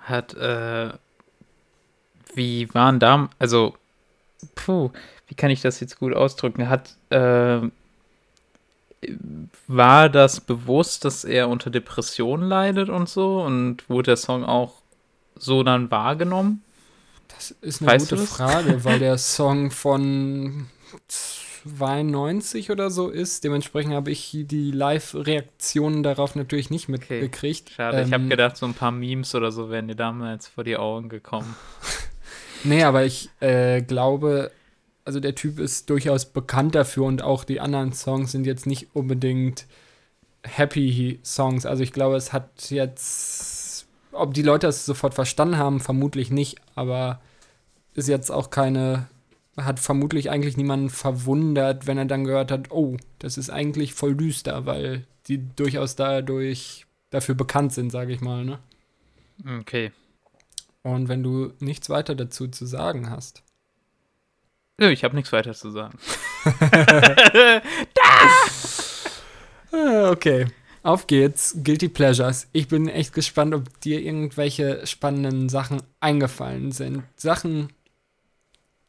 Hat, äh, wie waren da, also, puh, wie kann ich das jetzt gut ausdrücken? Hat, äh, war das bewusst, dass er unter Depressionen leidet und so? Und wurde der Song auch so dann wahrgenommen? Das ist eine weißt gute Frage, weil der Song von 92 oder so ist. Dementsprechend habe ich die Live-Reaktionen darauf natürlich nicht mitgekriegt. Okay. Schade, ähm, ich habe gedacht, so ein paar Memes oder so wären dir damals vor die Augen gekommen. nee, aber ich äh, glaube, also der Typ ist durchaus bekannt dafür und auch die anderen Songs sind jetzt nicht unbedingt happy Songs. Also ich glaube, es hat jetzt, ob die Leute es sofort verstanden haben, vermutlich nicht, aber ist jetzt auch keine, hat vermutlich eigentlich niemanden verwundert, wenn er dann gehört hat, oh, das ist eigentlich voll düster, weil die durchaus dadurch dafür bekannt sind, sage ich mal, ne? Okay. Und wenn du nichts weiter dazu zu sagen hast. Nö, ich habe nichts weiter zu sagen. Ah, okay. Auf geht's. Guilty Pleasures. Ich bin echt gespannt, ob dir irgendwelche spannenden Sachen eingefallen sind. Sachen,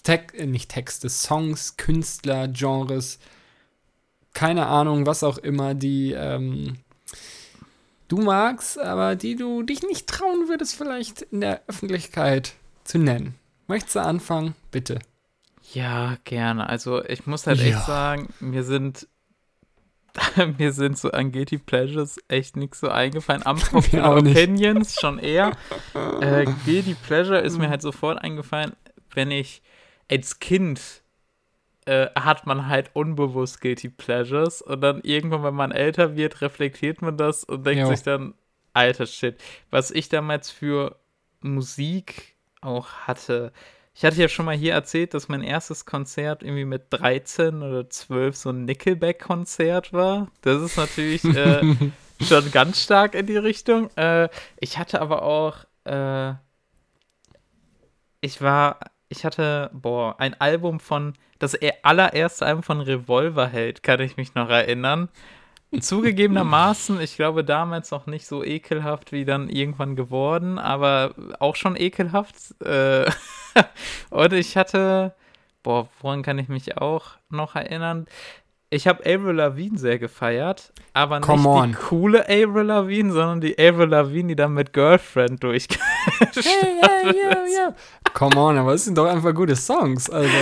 Te äh, nicht Texte, Songs, Künstler, Genres, keine Ahnung, was auch immer, die ähm, du magst, aber die du dich nicht trauen würdest, vielleicht in der Öffentlichkeit zu nennen. Möchtest du anfangen? Bitte. Ja, gerne. Also ich muss halt ja. echt sagen, mir sind mir sind so an Guilty Pleasures echt nichts so eingefallen. Unpopular Opinions schon eher. Äh, Guilty Pleasure ist mir halt sofort eingefallen, wenn ich als Kind äh, hat man halt unbewusst Guilty Pleasures und dann irgendwann, wenn man älter wird, reflektiert man das und denkt jo. sich dann, alter Shit, was ich damals für Musik auch hatte. Ich hatte ja schon mal hier erzählt, dass mein erstes Konzert irgendwie mit 13 oder 12 so ein Nickelback-Konzert war. Das ist natürlich äh, schon ganz stark in die Richtung. Äh, ich hatte aber auch, äh, ich war ich hatte, boah, ein Album von, das allererste Album von Revolverheld, kann ich mich noch erinnern. Zugegebenermaßen, ich glaube damals noch nicht so ekelhaft wie dann irgendwann geworden, aber auch schon ekelhaft. Äh, und ich hatte, boah, woran kann ich mich auch noch erinnern? ich habe Avril Lavigne sehr gefeiert, aber nicht on. die coole Avril Lavigne, sondern die Avril Lavigne, die dann mit Girlfriend durchgestartet hey, hey, yeah, yeah. Come on, aber es sind doch einfach gute Songs, also.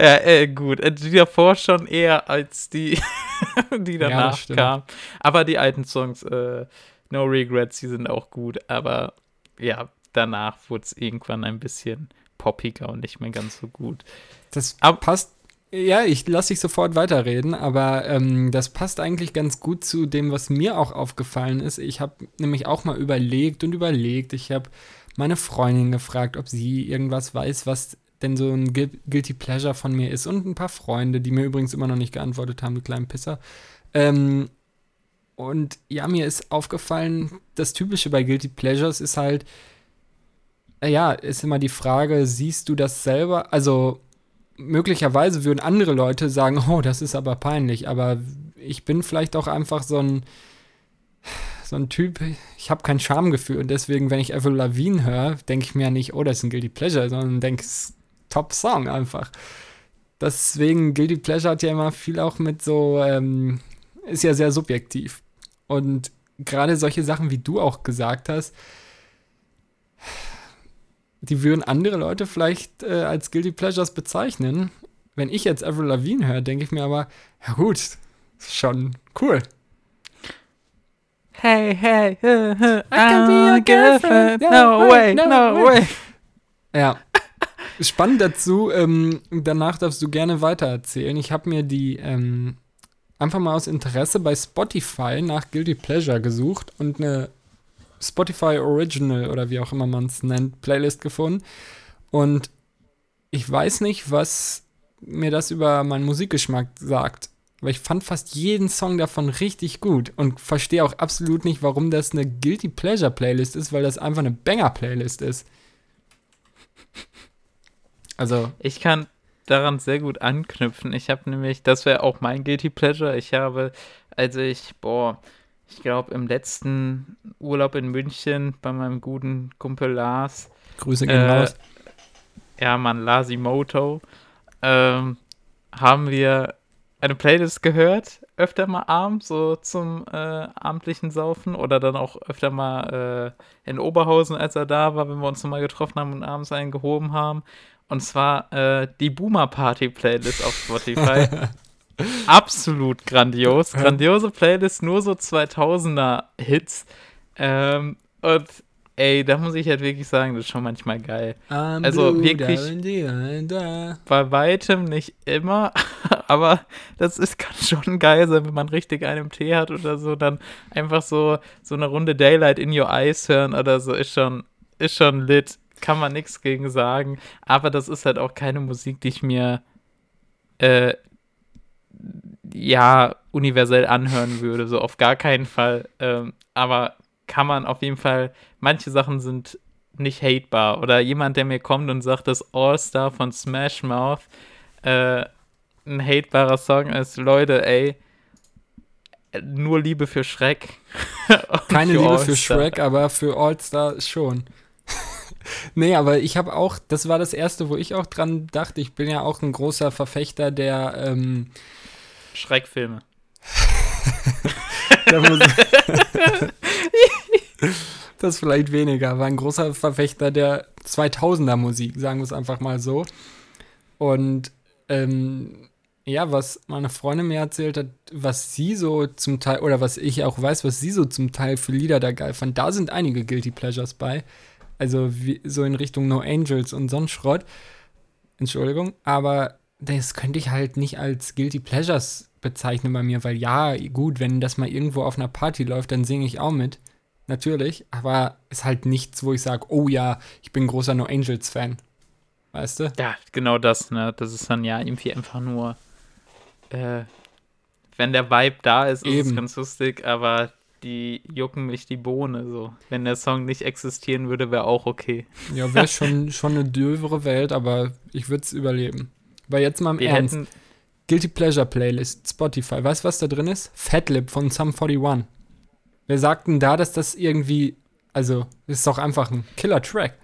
Ja, äh, gut, äh, die davor schon eher als die, die danach ja, kam. Aber die alten Songs, äh, No Regrets, die sind auch gut, aber ja, danach wurde es irgendwann ein bisschen poppiger und nicht mehr ganz so gut. Das aber, passt ja, ich lasse dich sofort weiterreden, aber ähm, das passt eigentlich ganz gut zu dem, was mir auch aufgefallen ist. Ich habe nämlich auch mal überlegt und überlegt. Ich habe meine Freundin gefragt, ob sie irgendwas weiß, was denn so ein Guilty Pleasure von mir ist. Und ein paar Freunde, die mir übrigens immer noch nicht geantwortet haben, die kleinen Pisser. Ähm, und ja, mir ist aufgefallen, das Typische bei Guilty Pleasures ist halt, ja, ist immer die Frage, siehst du das selber? Also möglicherweise würden andere Leute sagen, oh, das ist aber peinlich, aber ich bin vielleicht auch einfach so ein, so ein Typ, ich habe kein Schamgefühl und deswegen, wenn ich Avril Lavigne höre, denke ich mir ja nicht, oh, das ist ein Guilty Pleasure, sondern denke, es ist Top Song einfach. Deswegen, Guilty Pleasure hat ja immer viel auch mit so, ähm, ist ja sehr subjektiv. Und gerade solche Sachen, wie du auch gesagt hast, die würden andere Leute vielleicht äh, als Guilty Pleasures bezeichnen. Wenn ich jetzt Avril Lavigne höre, denke ich mir aber, ja gut, schon cool. Hey, hey, uh, uh, I can be your girlfriend. No, way, no, no way. Ja. Spannend dazu, ähm, danach darfst du gerne weitererzählen. Ich habe mir die ähm, einfach mal aus Interesse bei Spotify nach Guilty Pleasure gesucht und eine Spotify Original oder wie auch immer man es nennt, Playlist gefunden. Und ich weiß nicht, was mir das über meinen Musikgeschmack sagt. Aber ich fand fast jeden Song davon richtig gut und verstehe auch absolut nicht, warum das eine Guilty Pleasure Playlist ist, weil das einfach eine Banger Playlist ist. Also. Ich kann daran sehr gut anknüpfen. Ich habe nämlich, das wäre auch mein Guilty Pleasure. Ich habe, als ich, boah, ich glaube, im letzten Urlaub in München bei meinem guten Kumpel Lars. Grüße gehen äh, raus. Ja, Mann, Lasimoto. Ähm, haben wir eine Playlist gehört, öfter mal abends, so zum äh, abendlichen Saufen oder dann auch öfter mal äh, in Oberhausen, als er da war, wenn wir uns nochmal getroffen haben und abends einen gehoben haben. Und zwar äh, die Boomer Party Playlist auf Spotify. Absolut grandios. Grandiose Playlist, nur so 2000er Hits. Ähm, und ey, da muss ich halt wirklich sagen, das ist schon manchmal geil. I'm also wirklich bei weitem nicht immer, aber das ist, kann schon geil sein, wenn man richtig einen Tee hat oder so, dann einfach so, so eine Runde Daylight in Your Eyes hören oder so, ist schon, ist schon lit. Kann man nichts gegen sagen. Aber das ist halt auch keine Musik, die ich mir äh, ja universell anhören würde. So auf gar keinen Fall. Ähm, aber kann man auf jeden Fall, manche Sachen sind nicht hatebar. Oder jemand, der mir kommt und sagt, dass All-Star von Smash Mouth äh, ein hatebarer Song ist, Leute, ey, nur Liebe für Shrek. Keine für Liebe für Shrek, aber für All-Star schon. Nee, aber ich habe auch, das war das erste, wo ich auch dran dachte, ich bin ja auch ein großer Verfechter der ähm, Schreckfilme. das vielleicht weniger, war ein großer Verfechter der 2000er Musik, sagen wir es einfach mal so. Und ähm, ja, was meine Freundin mir erzählt hat, was sie so zum Teil, oder was ich auch weiß, was sie so zum Teil für Lieder da geil fand, da sind einige Guilty Pleasures bei. Also wie, so in Richtung No Angels und sonst Schrott. Entschuldigung, aber das könnte ich halt nicht als Guilty Pleasures bezeichnen bei mir, weil ja, gut, wenn das mal irgendwo auf einer Party läuft, dann singe ich auch mit. Natürlich, aber ist halt nichts, wo ich sage, oh ja, ich bin großer No Angels Fan. Weißt du? Ja, genau das, ne? Das ist dann ja irgendwie einfach nur, äh, wenn der Vibe da ist, ist Eben. es ganz lustig, aber die jucken mich die Bohne so. Wenn der Song nicht existieren würde, wäre auch okay. Ja, wäre schon, schon eine dövere Welt, aber ich würde es überleben. Weil jetzt mal im Wir Ernst. Guilty Pleasure Playlist, Spotify. Weißt du, was da drin ist? Fatlip von Sum 41. Wer sagt denn da, dass das irgendwie, also, ist doch einfach ein Killer-Track.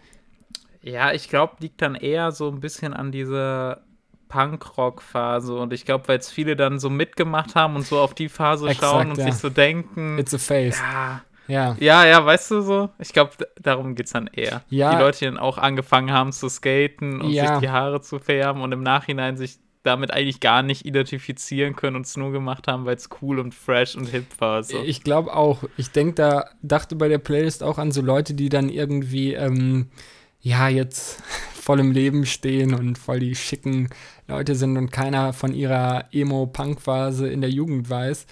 Ja, ich glaube, liegt dann eher so ein bisschen an dieser Punkrock-Phase und ich glaube, weil jetzt viele dann so mitgemacht haben und so auf die Phase Exakt, schauen und ja. sich so denken. It's a face. Ja. Ja. ja, ja, weißt du so? Ich glaube, darum geht es dann eher. Ja. Die Leute, die dann auch angefangen haben zu skaten und ja. sich die Haare zu färben und im Nachhinein sich damit eigentlich gar nicht identifizieren können und es nur gemacht haben, weil es cool und fresh und hip war. So. Ich glaube auch. Ich denke, da dachte bei der Playlist auch an so Leute, die dann irgendwie, ähm, ja, jetzt voll im Leben stehen und voll die schicken Leute sind und keiner von ihrer Emo-Punk-Phase in der Jugend weiß.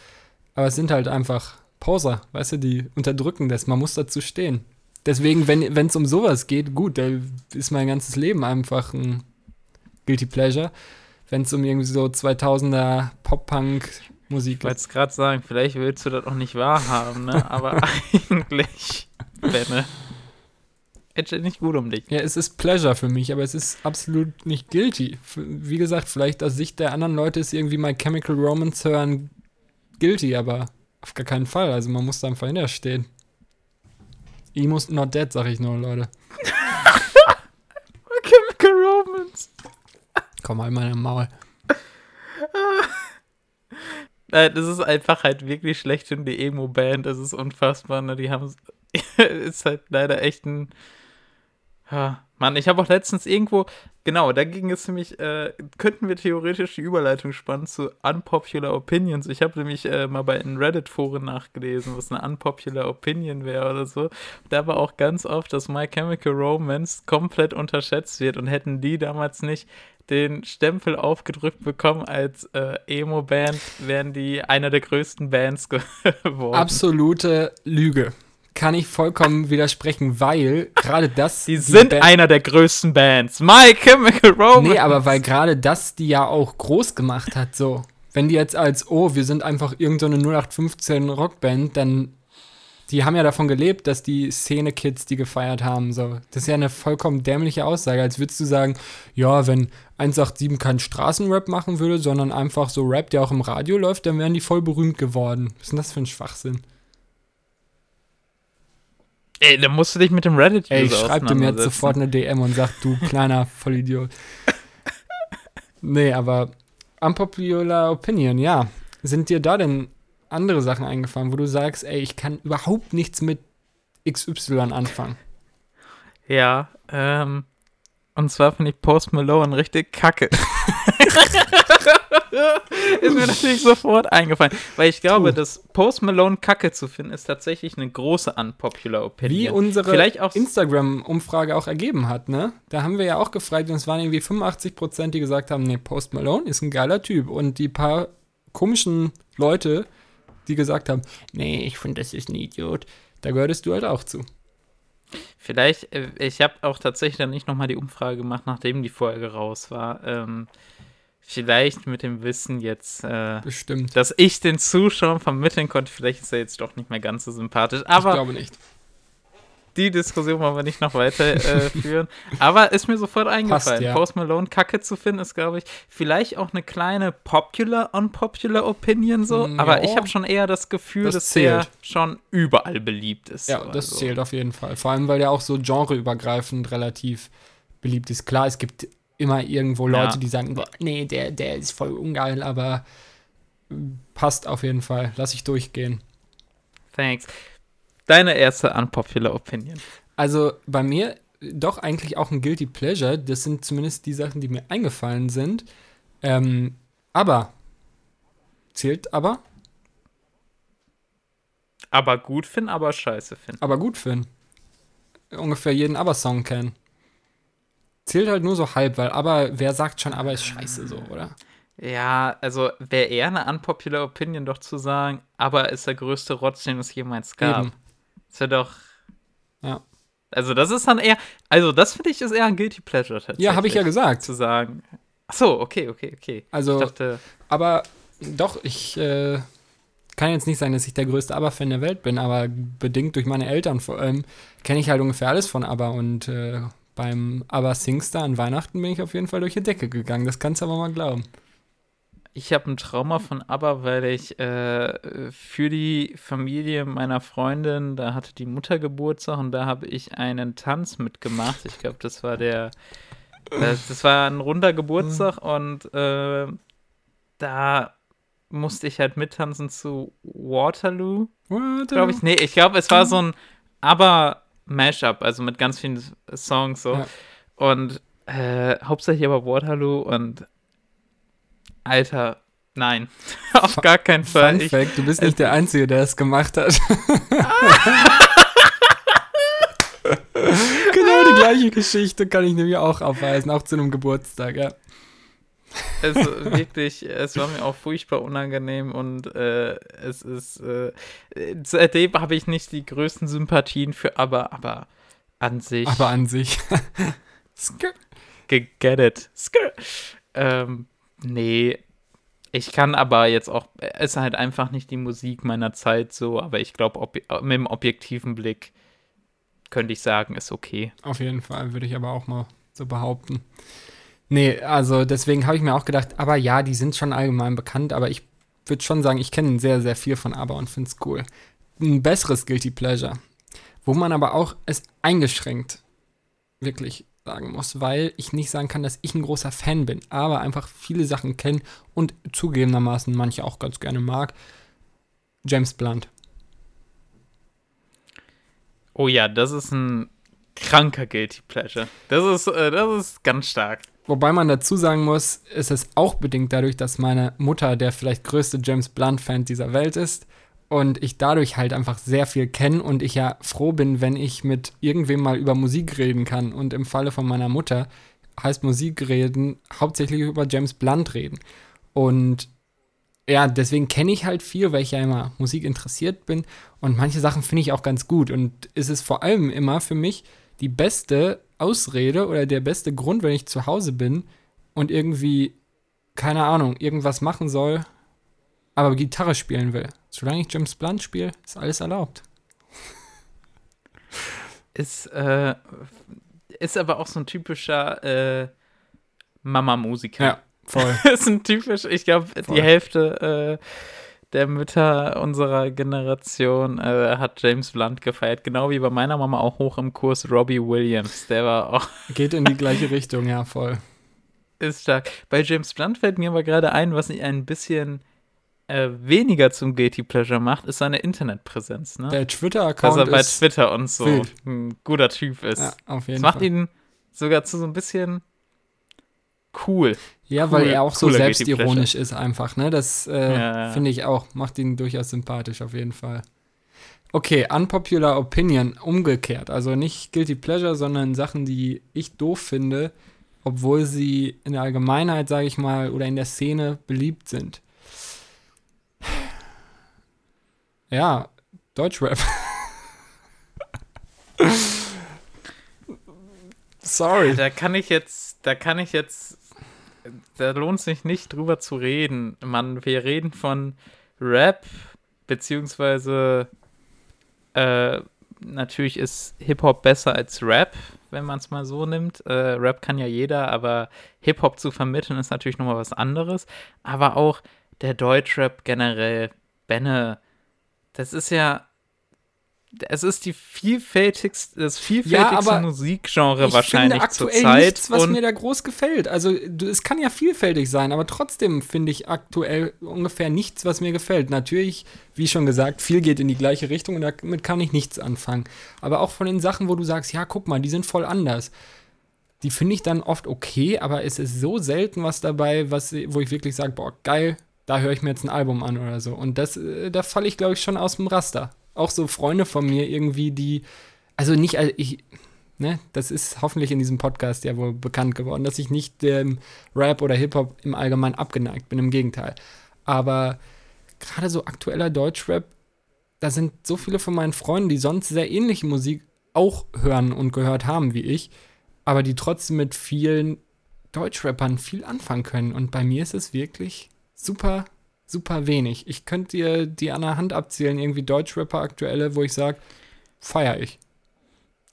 Aber es sind halt einfach Poser, weißt du, die unterdrücken das. Man muss dazu stehen. Deswegen, wenn es um sowas geht, gut, da ist mein ganzes Leben einfach ein Guilty Pleasure wenn es um irgendwie so 2000er Pop-Punk-Musik geht. Ich wollte es gerade sagen, vielleicht willst du das auch nicht wahrhaben, ne? aber eigentlich, Benne, hätte nicht gut um dich. Ja, es ist Pleasure für mich, aber es ist absolut nicht guilty. Wie gesagt, vielleicht aus Sicht der anderen Leute ist irgendwie My Chemical Romance hören guilty, aber Auf gar keinen Fall. Also man muss da einfach hinterher stehen. Emos not dead, sag ich nur, Leute. Chemical Romance. Komm mal in meine Maul. Nein, das ist einfach halt wirklich schlecht in die Emo-Band. Das ist unfassbar. Ne? Die haben ist halt leider echt ein. Ja, Mann, ich habe auch letztens irgendwo, genau, da ging es nämlich, äh, könnten wir theoretisch die Überleitung spannen zu Unpopular Opinions. Ich habe nämlich äh, mal bei den Reddit-Foren nachgelesen, was eine Unpopular Opinion wäre oder so. Da war auch ganz oft, dass My Chemical Romance komplett unterschätzt wird und hätten die damals nicht den Stempel aufgedrückt bekommen als äh, Emo-Band, wären die einer der größten Bands geworden. Absolute Lüge kann ich vollkommen widersprechen, weil gerade das. Die, die sind Band einer der größten Bands. My Chemical Romance. Nee, aber weil gerade das die ja auch groß gemacht hat, so. Wenn die jetzt als, oh, wir sind einfach irgendeine so 0815 Rockband, dann. Die haben ja davon gelebt, dass die Szene-Kids die gefeiert haben. So. Das ist ja eine vollkommen dämliche Aussage. Als würdest du sagen, ja, wenn 187 keinen Straßenrap machen würde, sondern einfach so Rap, der auch im Radio läuft, dann wären die voll berühmt geworden. Was ist denn das für ein Schwachsinn? Ey, da musst du dich mit dem reddit Ey, ich schreib dir mir jetzt sofort eine DM und sag, du kleiner Vollidiot. nee, aber unpopular opinion, ja. Sind dir da denn andere Sachen eingefallen, wo du sagst, ey, ich kann überhaupt nichts mit XY anfangen? Ja, ähm, und zwar finde ich Post Malone richtig kacke. ist mir natürlich sofort eingefallen. Weil ich glaube, Puh. dass Post Malone kacke zu finden, ist tatsächlich eine große unpopular Opinion. Wie unsere Instagram-Umfrage auch ergeben hat, ne? Da haben wir ja auch gefragt und es waren irgendwie 85 Prozent, die gesagt haben, nee, Post Malone ist ein geiler Typ. Und die paar komischen Leute, die gesagt haben, nee, ich finde, das ist ein Idiot, da gehörtest du halt auch zu. Vielleicht, äh, ich habe auch tatsächlich dann nicht nochmal die Umfrage gemacht, nachdem die Folge raus war. Ähm, vielleicht mit dem Wissen jetzt, äh, dass ich den Zuschauern vermitteln konnte, vielleicht ist er jetzt doch nicht mehr ganz so sympathisch. Aber ich glaube nicht. Die Diskussion wollen wir nicht noch weiter äh, führen. Aber ist mir sofort eingefallen. Passt, ja. Post Malone kacke zu finden, ist, glaube ich, vielleicht auch eine kleine popular, unpopular Opinion so. Mm, aber ich habe schon eher das Gefühl, das dass zählt. der schon überall beliebt ist. Ja, das so. zählt auf jeden Fall. Vor allem, weil der auch so genreübergreifend relativ beliebt ist. Klar, es gibt immer irgendwo Leute, ja. die sagen, boah, nee, der, der ist voll ungeil, aber passt auf jeden Fall. Lass ich durchgehen. Thanks. Deine erste unpopular Opinion. Also bei mir doch eigentlich auch ein Guilty Pleasure. Das sind zumindest die Sachen, die mir eingefallen sind. Ähm, aber. Zählt aber? Aber gut finden, aber scheiße finden. Aber gut finden. Ungefähr jeden Aber-Song kennen zählt halt nur so halb, weil aber, wer sagt schon, aber ist scheiße so, oder? Ja, also wäre eher eine unpopular Opinion doch zu sagen, aber ist der größte Rotz, den es jemals gab. Eben. Ist ja doch. Ja. Also das ist dann eher, also das finde ich ist eher ein Guilty Pleasure tatsächlich. Ja, habe ich ja gesagt. Zu sagen. Ach so, okay, okay, okay. Also, dachte, aber doch, ich äh, kann jetzt nicht sagen, dass ich der größte ABBA-Fan der Welt bin, aber bedingt durch meine Eltern vor allem kenne ich halt ungefähr alles von ABBA und äh, beim Aber Singstar an Weihnachten bin ich auf jeden Fall durch die Decke gegangen. Das kannst du aber mal glauben. Ich habe ein Trauma von ABBA, weil ich äh, für die Familie meiner Freundin, da hatte die Mutter Geburtstag und da habe ich einen Tanz mitgemacht. Ich glaube, das war der, das, das, war ein runder Geburtstag und äh, da musste ich halt mittanzen zu Waterloo. Waterloo. Glaube ich. Nee, ich glaube, es war so ein ABBA Mashup, also mit ganz vielen Songs so. Ja. Und äh, hauptsächlich aber Waterloo und Alter, nein, auf gar keinen Fall. Fun Fact, du bist nicht der Einzige, der es gemacht hat. genau die gleiche Geschichte kann ich nämlich auch aufweisen, auch zu einem Geburtstag, ja es wirklich, es war mir auch furchtbar unangenehm und äh, es ist, äh, seitdem habe ich nicht die größten Sympathien für, aber, aber an sich. Aber an sich. Get it. Ähm, nee. Ich kann aber jetzt auch, es ist halt einfach nicht die Musik meiner Zeit so, aber ich glaube, mit dem objektiven Blick könnte ich sagen, ist okay. Auf jeden Fall, würde ich aber auch mal so behaupten. Nee, also deswegen habe ich mir auch gedacht, aber ja, die sind schon allgemein bekannt, aber ich würde schon sagen, ich kenne sehr, sehr viel von ABBA und finde es cool. Ein besseres Guilty Pleasure, wo man aber auch es eingeschränkt wirklich sagen muss, weil ich nicht sagen kann, dass ich ein großer Fan bin, aber einfach viele Sachen kenne und zugegebenermaßen manche auch ganz gerne mag. James Blunt. Oh ja, das ist ein kranker Guilty Pleasure. Das ist, äh, das ist ganz stark. Wobei man dazu sagen muss, ist es auch bedingt dadurch, dass meine Mutter der vielleicht größte James Blunt-Fan dieser Welt ist und ich dadurch halt einfach sehr viel kenne und ich ja froh bin, wenn ich mit irgendwem mal über Musik reden kann. Und im Falle von meiner Mutter heißt Musik reden hauptsächlich über James Blunt reden. Und ja, deswegen kenne ich halt viel, weil ich ja immer Musik interessiert bin und manche Sachen finde ich auch ganz gut. Und es ist vor allem immer für mich die beste Ausrede oder der beste Grund, wenn ich zu Hause bin und irgendwie, keine Ahnung, irgendwas machen soll, aber Gitarre spielen will. Solange ich James Blunt spiele, ist alles erlaubt. Ist, äh, ist aber auch so ein typischer äh, Mama-Musiker. Ja, voll. ist ein typisch, ich glaube, die Hälfte äh, der Mütter unserer Generation äh, hat James Blunt gefeiert. Genau wie bei meiner Mama auch hoch im Kurs Robbie Williams. Der war auch. Geht in die gleiche Richtung, ja, voll. Ist stark. Bei James Blunt fällt mir aber gerade ein, was ich ein bisschen äh, weniger zum Guilty Pleasure macht, ist seine Internetpräsenz. Ne? Der Twitter-Account. Dass er bei Twitter und so wild. ein guter Typ ist. Ja, auf jeden das macht Fall. ihn sogar zu so ein bisschen cool. Ja, cool, weil er auch so selbstironisch ist einfach, ne? Das äh, ja, finde ich auch, macht ihn durchaus sympathisch auf jeden Fall. Okay, unpopular opinion umgekehrt, also nicht guilty pleasure, sondern Sachen, die ich doof finde, obwohl sie in der Allgemeinheit, sage ich mal, oder in der Szene beliebt sind. Ja, Deutschrap. Sorry. Da kann ich jetzt, da kann ich jetzt da lohnt sich nicht drüber zu reden. Man, wir reden von Rap, beziehungsweise äh, natürlich ist Hip-Hop besser als Rap, wenn man es mal so nimmt. Äh, Rap kann ja jeder, aber Hip-Hop zu vermitteln ist natürlich nochmal was anderes. Aber auch der Deutschrap generell, Benne, das ist ja es ist die vielfältigste, das vielfältigste ja, Musikgenre wahrscheinlich zur Zeit. Nichts, was mir da groß gefällt. Also es kann ja vielfältig sein, aber trotzdem finde ich aktuell ungefähr nichts, was mir gefällt. Natürlich, wie schon gesagt, viel geht in die gleiche Richtung und damit kann ich nichts anfangen. Aber auch von den Sachen, wo du sagst, ja, guck mal, die sind voll anders. Die finde ich dann oft okay, aber es ist so selten was dabei, was, wo ich wirklich sage, boah, geil, da höre ich mir jetzt ein Album an oder so. Und das, äh, da falle ich, glaube ich, schon aus dem Raster auch so Freunde von mir irgendwie, die, also nicht, also ich, ne, das ist hoffentlich in diesem Podcast ja wohl bekannt geworden, dass ich nicht dem Rap oder Hip-Hop im Allgemeinen abgeneigt bin, im Gegenteil. Aber gerade so aktueller Deutschrap, da sind so viele von meinen Freunden, die sonst sehr ähnliche Musik auch hören und gehört haben wie ich, aber die trotzdem mit vielen Deutschrappern viel anfangen können. Und bei mir ist es wirklich super super wenig. Ich könnte dir die an der Hand abzählen, irgendwie Deutschrapper aktuelle, wo ich sage, feiere ich.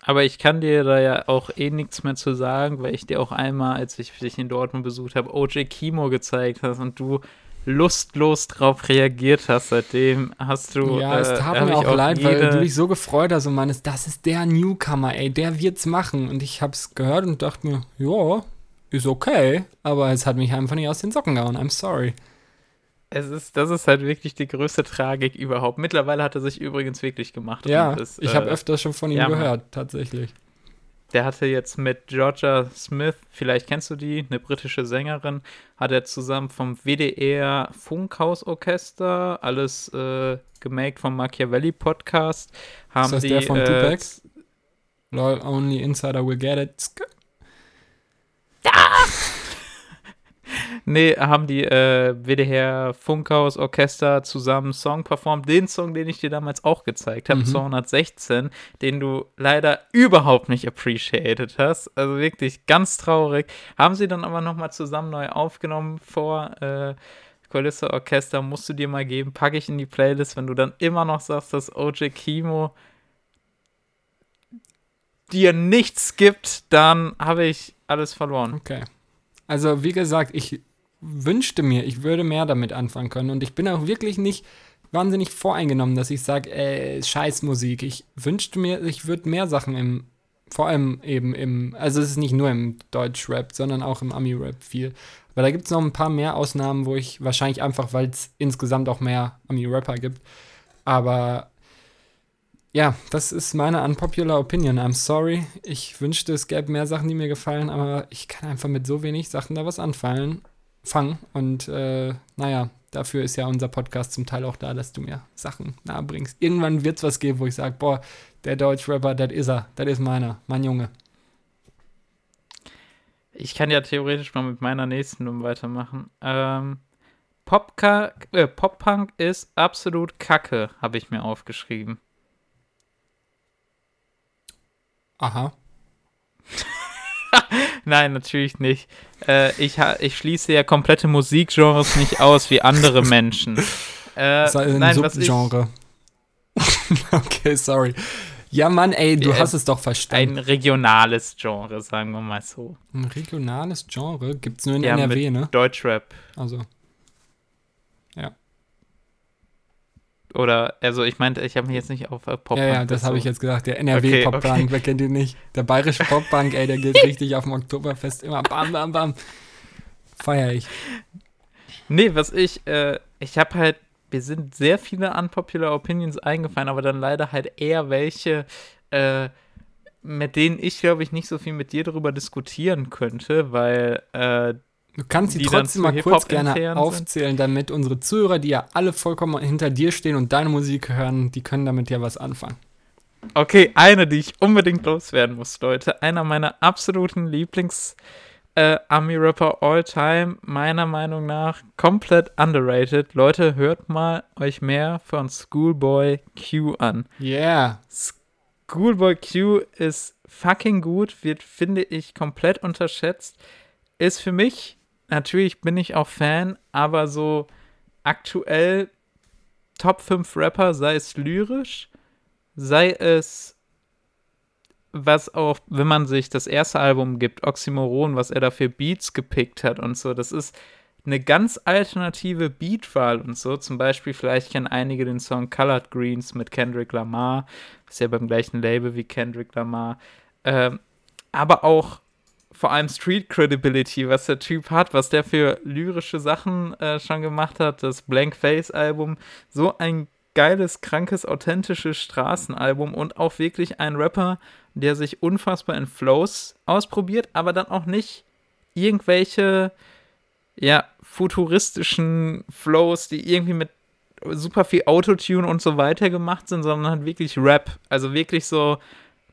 Aber ich kann dir da ja auch eh nichts mehr zu sagen, weil ich dir auch einmal, als ich dich in Dortmund besucht habe, OJ Kimo gezeigt hast und du lustlos drauf reagiert hast. Seitdem hast du. Ja, es äh, tat äh, mir auch leid, weil du dich so gefreut hast und meinst, das ist der Newcomer, ey, der wird's machen. Und ich hab's gehört und dachte mir, ja, ist okay, aber es hat mich einfach nicht aus den Socken gehauen. I'm sorry. Es ist, das ist halt wirklich die größte Tragik überhaupt. Mittlerweile hat er sich übrigens wirklich gemacht. Ja, ist, ich habe äh, öfter schon von ihm ja, gehört, tatsächlich. Der hatte jetzt mit Georgia Smith, vielleicht kennst du die, eine britische Sängerin, hat er zusammen vom WDR Funkhausorchester, alles äh, gemaked vom Machiavelli Podcast, haben ist das die, der von äh, Tupac? Lol, only insider will get it. Ah! Nee, haben die äh, WDR Funkhaus Orchester zusammen Song performt. Den Song, den ich dir damals auch gezeigt habe, mhm. 216, den du leider überhaupt nicht appreciated hast. Also wirklich ganz traurig. Haben sie dann aber nochmal zusammen neu aufgenommen vor äh, Kulisse Orchester. Musst du dir mal geben. Packe ich in die Playlist, wenn du dann immer noch sagst, dass OJ Kimo dir nichts gibt, dann habe ich alles verloren. Okay. Also, wie gesagt, ich wünschte mir, ich würde mehr damit anfangen können. Und ich bin auch wirklich nicht wahnsinnig voreingenommen, dass ich sage, äh, Scheißmusik. Ich wünschte mir, ich würde mehr Sachen im, vor allem eben im, also es ist nicht nur im Deutsch-Rap, sondern auch im Ami-Rap viel. Aber da gibt es noch ein paar mehr Ausnahmen, wo ich wahrscheinlich einfach, weil es insgesamt auch mehr Ami-Rapper gibt. Aber ja, das ist meine unpopular Opinion. I'm sorry. Ich wünschte, es gäbe mehr Sachen, die mir gefallen, aber ich kann einfach mit so wenig Sachen da was anfallen, fangen. Und äh, naja, dafür ist ja unser Podcast zum Teil auch da, dass du mir Sachen nahebringst. Irgendwann wird es was geben, wo ich sage, boah, der Deutsch-Rapper, das ist er, das ist meiner, mein Junge. Ich kann ja theoretisch mal mit meiner nächsten Nummer weitermachen. Ähm, Pop-Punk äh, Pop ist absolut Kacke, habe ich mir aufgeschrieben. Aha. Nein, natürlich nicht. Äh, ich, ich schließe ja komplette Musikgenres nicht aus wie andere Menschen. Äh, ist ein nein, Subgenre. okay, sorry. Ja, Mann, ey, du äh, hast es doch verstanden. Ein regionales Genre, sagen wir mal so. Ein regionales Genre? Gibt es nur in ja, NRW, ne? Deutschrap. Also. Oder, also ich meinte, ich habe mich jetzt nicht auf äh, Pop-Punk. Ja, ja, das habe ich jetzt gesagt. Der NRW-Pop-Punk, okay, okay. wer kennt ihn nicht? Der bayerische Pop-Punk, ey, der geht richtig auf dem Oktoberfest immer bam, bam, bam. Feier ich. Nee, was ich, äh, ich habe halt, wir sind sehr viele unpopular Opinions eingefallen, aber dann leider halt eher welche, äh, mit denen ich, glaube ich, nicht so viel mit dir darüber diskutieren könnte, weil äh, Du kannst sie trotzdem mal kurz gerne aufzählen, damit unsere Zuhörer, die ja alle vollkommen hinter dir stehen und deine Musik hören, die können damit ja was anfangen. Okay, eine, die ich unbedingt loswerden muss, Leute. Einer meiner absoluten Lieblings- äh, all time, meiner Meinung nach komplett underrated. Leute, hört mal euch mehr von Schoolboy Q an. Yeah. Schoolboy Q ist fucking gut, wird, finde ich, komplett unterschätzt. Ist für mich natürlich bin ich auch Fan, aber so aktuell Top 5 Rapper, sei es lyrisch, sei es was auch, wenn man sich das erste Album gibt, Oxymoron, was er da für Beats gepickt hat und so, das ist eine ganz alternative Beatwahl und so. Zum Beispiel, vielleicht kennen einige den Song Colored Greens mit Kendrick Lamar, ist ja beim gleichen Label wie Kendrick Lamar. Ähm, aber auch vor allem Street Credibility, was der Typ hat, was der für lyrische Sachen äh, schon gemacht hat. Das Blank Face Album, so ein geiles, krankes, authentisches Straßenalbum und auch wirklich ein Rapper, der sich unfassbar in Flows ausprobiert, aber dann auch nicht irgendwelche, ja, futuristischen Flows, die irgendwie mit super viel Autotune und so weiter gemacht sind, sondern halt wirklich Rap. Also wirklich so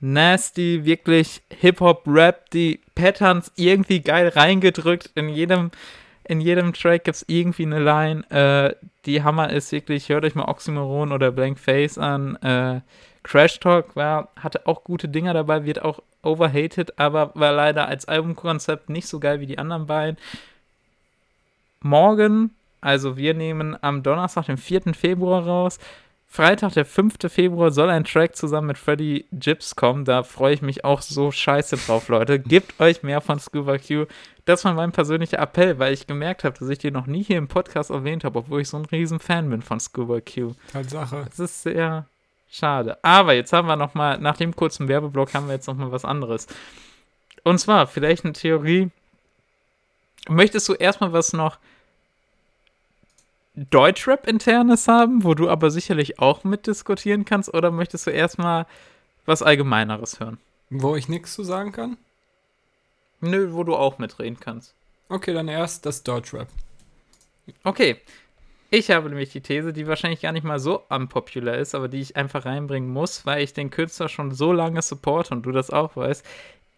nasty, wirklich Hip-Hop-Rap, die Patterns irgendwie geil reingedrückt. In jedem, in jedem Track gibt es irgendwie eine Line. Äh, die Hammer ist wirklich, hört euch mal Oxymoron oder Blank Face an. Äh, Crash Talk war, hatte auch gute Dinger dabei, wird auch overhated, aber war leider als Albumkonzept nicht so geil wie die anderen beiden. Morgen, also wir nehmen am Donnerstag, den 4. Februar raus, Freitag, der 5. Februar, soll ein Track zusammen mit Freddy Gibbs kommen. Da freue ich mich auch so scheiße drauf, Leute. Gebt euch mehr von Scuba Q. Das war mein persönlicher Appell, weil ich gemerkt habe, dass ich den noch nie hier im Podcast erwähnt habe, obwohl ich so ein riesen Fan bin von Scuba Q. Tatsache. Das ist sehr schade. Aber jetzt haben wir noch mal, nach dem kurzen Werbeblock haben wir jetzt noch mal was anderes. Und zwar vielleicht eine Theorie. Möchtest du erstmal was noch Deutschrap-internes haben, wo du aber sicherlich auch mitdiskutieren kannst, oder möchtest du erstmal was Allgemeineres hören? Wo ich nichts zu sagen kann? Nö, wo du auch mitreden kannst. Okay, dann erst das Deutschrap. Okay. Ich habe nämlich die These, die wahrscheinlich gar nicht mal so unpopular ist, aber die ich einfach reinbringen muss, weil ich den Künstler schon so lange supporte und du das auch weißt.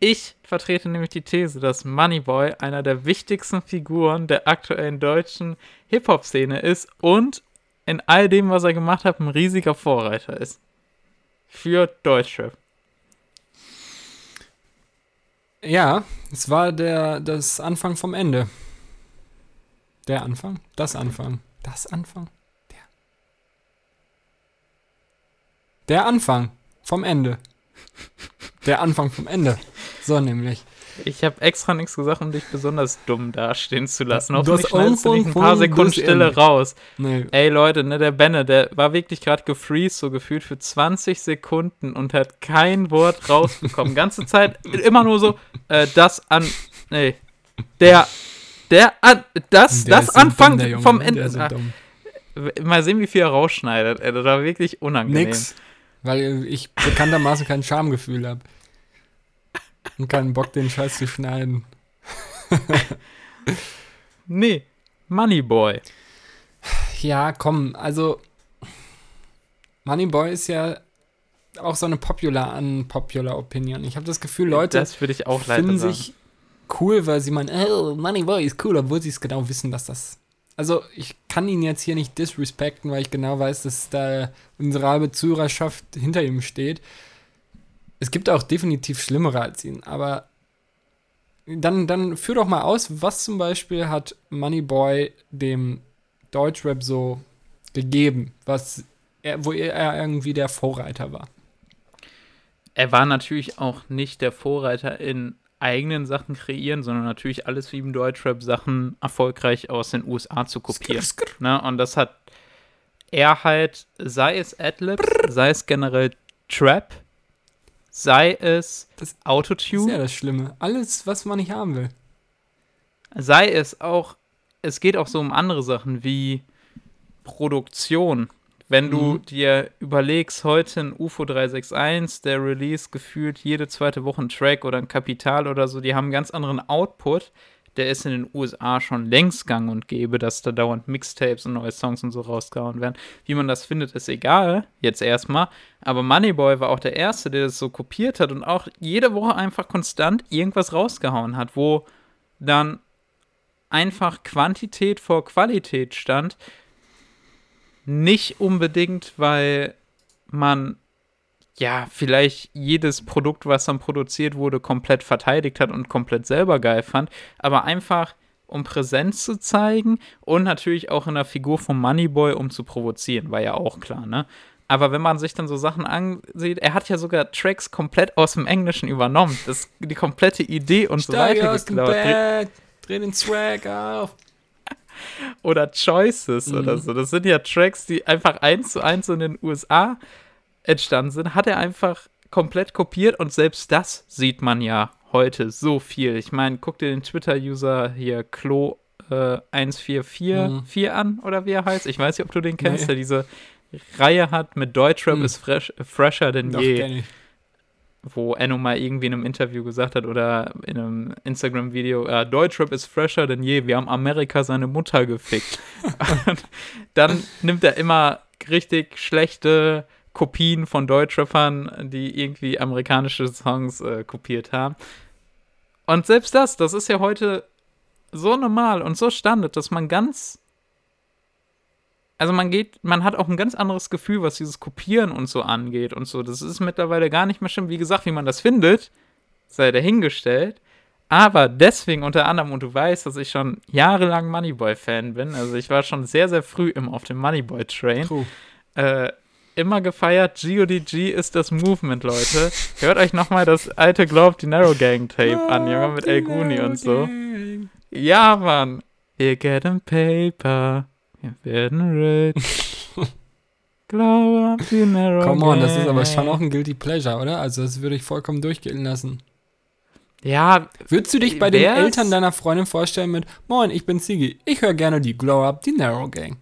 Ich vertrete nämlich die These, dass Moneyboy einer der wichtigsten Figuren der aktuellen deutschen Hip-Hop-Szene ist und in all dem, was er gemacht hat, ein riesiger Vorreiter ist. Für Deutschrap. Ja, es war der, das Anfang vom Ende. Der Anfang? Das Anfang. Das Anfang? Der. Der Anfang vom Ende. Der Anfang vom Ende. So nämlich. Ich habe extra nichts gesagt, um dich besonders dumm dastehen zu lassen. Hoffentlich schneidest du nicht ein paar Sekunden Stille raus. Nee. Ey Leute, ne, der Benne, der war wirklich gerade gefreeze, so gefühlt für 20 Sekunden und hat kein Wort rausbekommen. Ganze Zeit immer nur so, äh, das an, nee, der, der an, das, der das Anfang dumm, vom Ende. Ah, mal sehen, wie viel er rausschneidet. Ey, das war wirklich unangenehm. Nix, weil ich bekanntermaßen kein Schamgefühl habe. Und keinen Bock, den Scheiß zu schneiden. nee, Moneyboy. Ja, komm, also Moneyboy ist ja auch so eine popular unpopular Opinion. Ich habe das Gefühl, Leute das würde ich auch finden sich cool, weil sie meinen, oh, Moneyboy ist cool, obwohl sie es genau wissen, dass das. Also ich kann ihn jetzt hier nicht disrespekten, weil ich genau weiß, dass da unsere halbe Zuhörerschaft hinter ihm steht. Es gibt auch definitiv schlimmere als ihn, aber dann, dann führ doch mal aus, was zum Beispiel hat Moneyboy dem Deutschrap so gegeben, was er, wo er irgendwie der Vorreiter war. Er war natürlich auch nicht der Vorreiter in eigenen Sachen kreieren, sondern natürlich alles wie im Deutschrap Sachen erfolgreich aus den USA zu kopieren. Skr, skr. Ne? Und das hat er halt, sei es Adlib, sei es generell Trap, sei es das Autotune. Das ist ja das Schlimme. Alles, was man nicht haben will. Sei es auch, es geht auch so um andere Sachen wie Produktion. Wenn mhm. du dir überlegst, heute ein UFO 361, der Release gefühlt jede zweite Woche ein Track oder ein Kapital oder so, die haben einen ganz anderen Output der ist in den USA schon längst gang und gäbe, dass da dauernd Mixtapes und neue Songs und so rausgehauen werden. Wie man das findet, ist egal, jetzt erstmal. Aber Moneyboy war auch der Erste, der das so kopiert hat und auch jede Woche einfach konstant irgendwas rausgehauen hat, wo dann einfach Quantität vor Qualität stand. Nicht unbedingt, weil man ja, vielleicht jedes Produkt, was dann produziert wurde, komplett verteidigt hat und komplett selber geil fand, aber einfach um Präsenz zu zeigen und natürlich auch in der Figur vom Moneyboy, um zu provozieren, war ja auch klar, ne? Aber wenn man sich dann so Sachen ansieht, er hat ja sogar Tracks komplett aus dem Englischen übernommen. Das die komplette Idee und so weiter geklaut. Dreh, dreh den Swag auf. oder Choices mhm. oder so. Das sind ja Tracks, die einfach eins zu eins in den USA entstanden sind, hat er einfach komplett kopiert und selbst das sieht man ja heute so viel. Ich meine, guck dir den Twitter-User hier Klo äh, 1444 mhm. an oder wie er heißt. Ich weiß nicht, ob du den kennst, nee. der diese Reihe hat mit Deutschrap mhm. ist fresh, fresher denn Doch, je. Wo Enno mal irgendwie in einem Interview gesagt hat oder in einem Instagram-Video, äh, Deutschrap ist fresher denn je, wir haben Amerika seine Mutter gefickt. dann nimmt er immer richtig schlechte Kopien von Deutschrappern, die irgendwie amerikanische Songs äh, kopiert haben. Und selbst das, das ist ja heute so normal und so Standard, dass man ganz. Also man geht, man hat auch ein ganz anderes Gefühl, was dieses Kopieren und so angeht und so. Das ist mittlerweile gar nicht mehr schlimm. Wie gesagt, wie man das findet, sei dahingestellt. Aber deswegen unter anderem, und du weißt, dass ich schon jahrelang Moneyboy-Fan bin, also ich war schon sehr, sehr früh immer auf dem Moneyboy-Train. Äh, immer gefeiert. GODG ist das Movement, Leute. Hört euch nochmal das alte Globe die Narrow Gang Tape an, Junge, mit El Guni und so. Ja, Mann. Wir getting paper. Wir werden rich. Glow up die Narrow Come on, das ist aber schon auch ein Guilty Pleasure, oder? Also, das würde ich vollkommen durchgehen lassen. Ja. Würdest du dich bei den Eltern deiner Freundin vorstellen mit, Moin, ich bin Sigi, ich höre gerne die Glow Up, die Narrow Gang?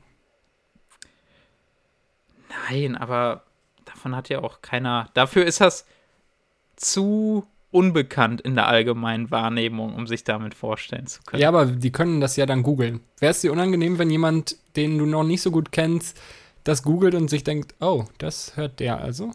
Nein, aber davon hat ja auch keiner. Dafür ist das zu unbekannt in der allgemeinen Wahrnehmung, um sich damit vorstellen zu können. Ja, aber die können das ja dann googeln. Wäre es dir unangenehm, wenn jemand, den du noch nicht so gut kennst, das googelt und sich denkt, oh, das hört der also?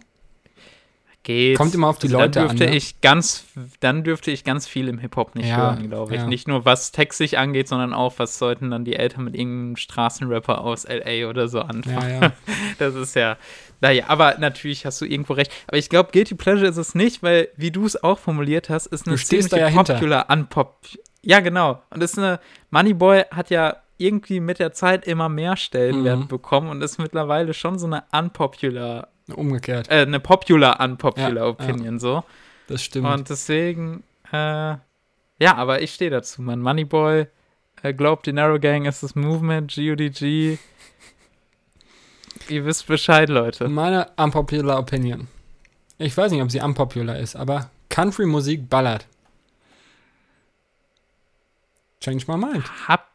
Geht. Kommt immer auf die also Leute dann dürfte an. Ne? Ich ganz, dann dürfte ich ganz viel im Hip-Hop nicht ja, hören, glaube ich. Ja. Nicht nur was textig angeht, sondern auch, was sollten dann die Eltern mit irgendeinem Straßenrapper aus L.A. oder so anfangen. Ja, das ist ja, naja, aber natürlich hast du irgendwo recht. Aber ich glaube, Guilty Pleasure ist es nicht, weil, wie du es auch formuliert hast, ist eine ziemlich ja popular Unpop. Ja, genau. Und ist eine, Moneyboy hat ja irgendwie mit der Zeit immer mehr Stellenwert mhm. bekommen und ist mittlerweile schon so eine unpopular Umgekehrt. Äh, eine popular, unpopular ja, Opinion, ja. so. Das stimmt. Und deswegen, äh, Ja, aber ich stehe dazu, man. Moneyboy, äh, glaubt, die Narrow Gang ist das Movement, GUDG. Ihr wisst Bescheid, Leute. Meine unpopular Opinion. Ich weiß nicht, ob sie unpopular ist, aber Country-Musik ballert. Change my mind. Hab,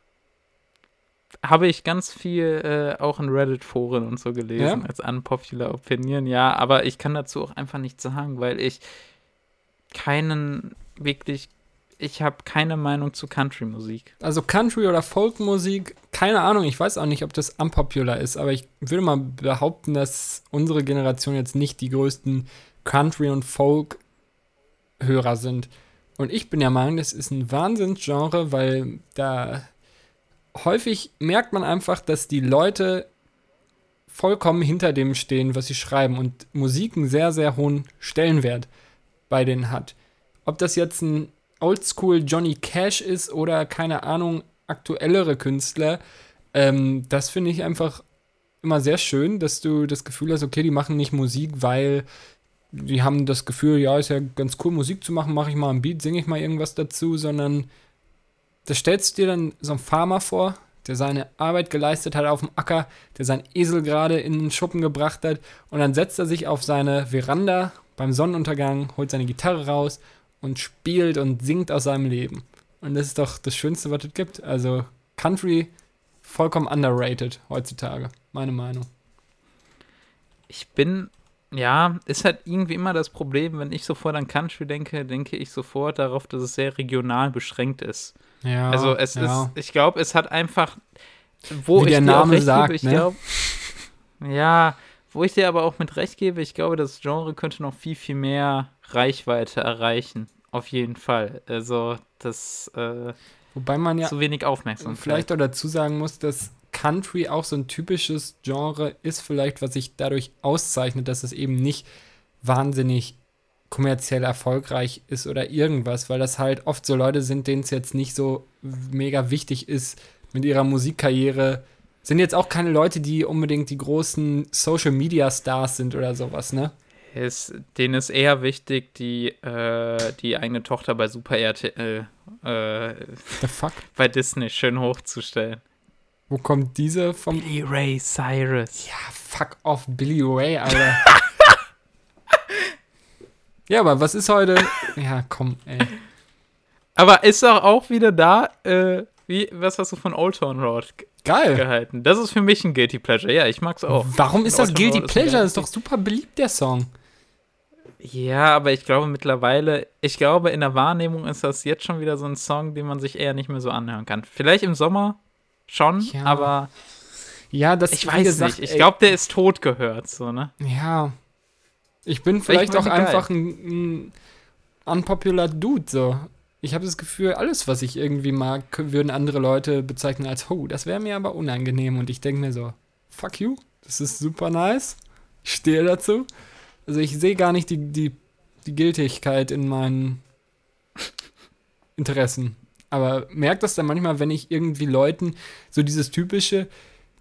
habe ich ganz viel äh, auch in Reddit-Foren und so gelesen ja? als unpopular Opinion, ja, aber ich kann dazu auch einfach nichts sagen, weil ich keinen wirklich ich habe keine Meinung zu Country-Musik. Also Country oder Folk-Musik, keine Ahnung, ich weiß auch nicht, ob das unpopular ist, aber ich würde mal behaupten, dass unsere Generation jetzt nicht die größten Country- und Folk-Hörer sind. Und ich bin der Meinung, das ist ein Wahnsinnsgenre, weil da häufig merkt man einfach, dass die Leute vollkommen hinter dem stehen, was sie schreiben und Musik einen sehr, sehr hohen Stellenwert bei denen hat. Ob das jetzt ein Oldschool Johnny Cash ist oder keine Ahnung, aktuellere Künstler, ähm, das finde ich einfach immer sehr schön, dass du das Gefühl hast, okay, die machen nicht Musik, weil die haben das Gefühl, ja, ist ja ganz cool, Musik zu machen, mache ich mal ein Beat, singe ich mal irgendwas dazu, sondern da stellst du dir dann so einen Farmer vor, der seine Arbeit geleistet hat auf dem Acker, der seinen Esel gerade in den Schuppen gebracht hat und dann setzt er sich auf seine Veranda beim Sonnenuntergang, holt seine Gitarre raus und spielt und singt aus seinem Leben. Und das ist doch das Schönste, was es gibt. Also Country vollkommen underrated heutzutage, meine Meinung. Ich bin, ja, ist halt irgendwie immer das Problem, wenn ich sofort an Country denke, denke ich sofort darauf, dass es sehr regional beschränkt ist. Ja. Also es ja. ist, ich glaube, es hat einfach, wo Wie ich der Name sagt, gebe, ich ne? glaube, ja, wo ich dir aber auch mit recht gebe, ich glaube, das Genre könnte noch viel, viel mehr Reichweite erreichen. Auf jeden Fall. Also, das. Äh, Wobei man ja zu wenig Aufmerksamkeit. Vielleicht auch dazu sagen muss, dass Country auch so ein typisches Genre ist, vielleicht, was sich dadurch auszeichnet, dass es eben nicht wahnsinnig kommerziell erfolgreich ist oder irgendwas, weil das halt oft so Leute sind, denen es jetzt nicht so mega wichtig ist, mit ihrer Musikkarriere. Sind jetzt auch keine Leute, die unbedingt die großen Social Media Stars sind oder sowas, ne? ist, denen ist eher wichtig, die, äh, die eigene Tochter bei Super RTL äh, The fuck? bei Disney schön hochzustellen. Wo kommt diese vom? Billy Ray Cyrus. Ja, fuck off, Billy Ray, Alter. ja, aber was ist heute? Ja, komm, ey. Aber ist doch auch wieder da, äh, wie, was hast du von Old Town Road Geil. gehalten? Das ist für mich ein Guilty Pleasure. Ja, ich mag's auch. Warum ist das Guilty Pleasure? Das ist doch super beliebt, der Song. Ja, aber ich glaube mittlerweile, ich glaube, in der Wahrnehmung ist das jetzt schon wieder so ein Song, den man sich eher nicht mehr so anhören kann. Vielleicht im Sommer schon, ja. aber. Ja, das Ich weiß gesagt, nicht. Ich glaube, der ist tot gehört, so, ne? Ja. Ich bin vielleicht auch einfach ein, ein unpopular Dude, so. Ich habe das Gefühl, alles, was ich irgendwie mag, würden andere Leute bezeichnen als, oh, das wäre mir aber unangenehm. Und ich denke mir so, fuck you, das ist super nice. Ich stehe dazu. Also ich sehe gar nicht die, die, die Gültigkeit in meinen Interessen. Aber merkt das dann manchmal, wenn ich irgendwie Leuten so dieses typische,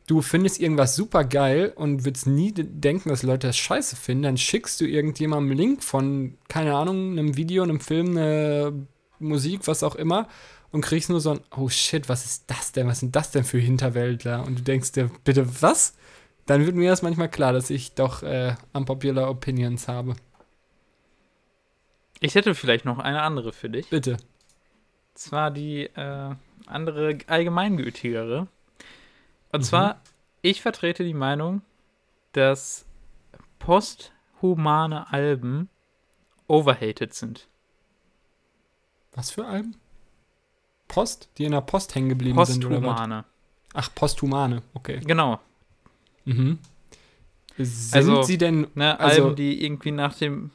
du findest irgendwas super geil und willst nie denken, dass Leute das scheiße finden, dann schickst du irgendjemandem einen Link von, keine Ahnung, einem Video, einem Film, eine Musik, was auch immer, und kriegst nur so ein, oh shit, was ist das denn? Was sind das denn für Hinterwäldler? Und du denkst dir, bitte was? dann wird mir das manchmal klar, dass ich doch äh, unpopular Opinions habe. Ich hätte vielleicht noch eine andere für dich. Bitte. Zwar die äh, andere allgemeingültigere. Und mhm. zwar, ich vertrete die Meinung, dass posthumane Alben overhated sind. Was für Alben? Post? Die in der Post hängen geblieben sind, oder was? Ach, posthumane, okay. Genau. Mhm. Sind also, sie denn ne, also, Alben, die irgendwie nach dem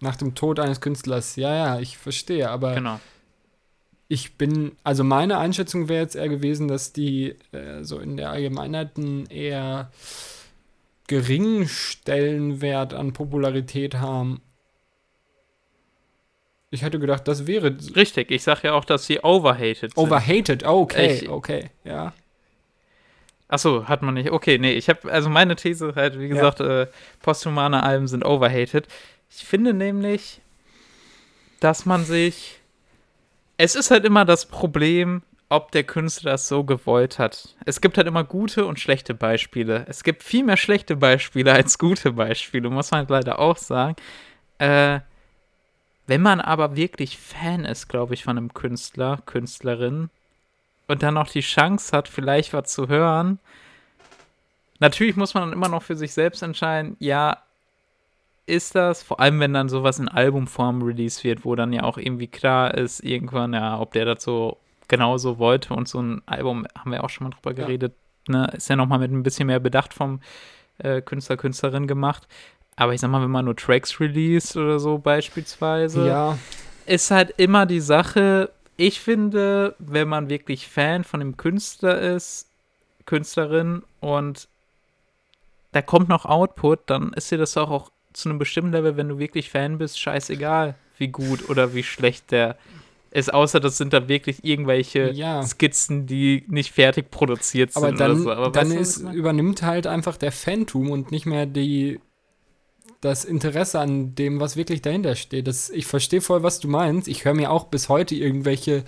nach dem Tod eines Künstlers, ja, ja, ich verstehe, aber genau. Ich bin, also meine Einschätzung wäre jetzt eher gewesen, dass die äh, so in der Allgemeinheit einen eher geringen Stellenwert an Popularität haben. Ich hätte gedacht, das wäre. Richtig, ich sage ja auch, dass sie overhated sind. Overhated, okay, ich, okay, ja. Achso, hat man nicht. Okay, nee, ich habe, also meine These halt, wie gesagt, ja. äh, posthumane Alben sind overhated. Ich finde nämlich, dass man sich es ist halt immer das Problem, ob der Künstler das so gewollt hat. Es gibt halt immer gute und schlechte Beispiele. Es gibt viel mehr schlechte Beispiele als gute Beispiele, muss man halt leider auch sagen. Äh, wenn man aber wirklich Fan ist, glaube ich, von einem Künstler, Künstlerin und dann noch die Chance hat, vielleicht was zu hören, natürlich muss man dann immer noch für sich selbst entscheiden, ja, ist das, vor allem wenn dann sowas in Albumform released wird, wo dann ja auch irgendwie klar ist, irgendwann, ja, ob der das so genauso wollte und so ein Album, haben wir auch schon mal drüber ja. geredet, ne, ist ja nochmal mit ein bisschen mehr Bedacht vom äh, Künstler, Künstlerin gemacht. Aber ich sag mal, wenn man nur Tracks released oder so beispielsweise, ja. ist halt immer die Sache, ich finde, wenn man wirklich Fan von dem Künstler ist, Künstlerin und da kommt noch Output, dann ist dir das auch, auch zu einem bestimmten Level, wenn du wirklich Fan bist, scheißegal, wie gut oder wie schlecht der ist, außer das sind da wirklich irgendwelche ja. Skizzen, die nicht fertig produziert sind aber dann, so. Aber dann ist, übernimmt halt einfach der Phantom und nicht mehr die das Interesse an dem, was wirklich dahinter steht. Das, ich verstehe voll, was du meinst. Ich höre mir auch bis heute irgendwelche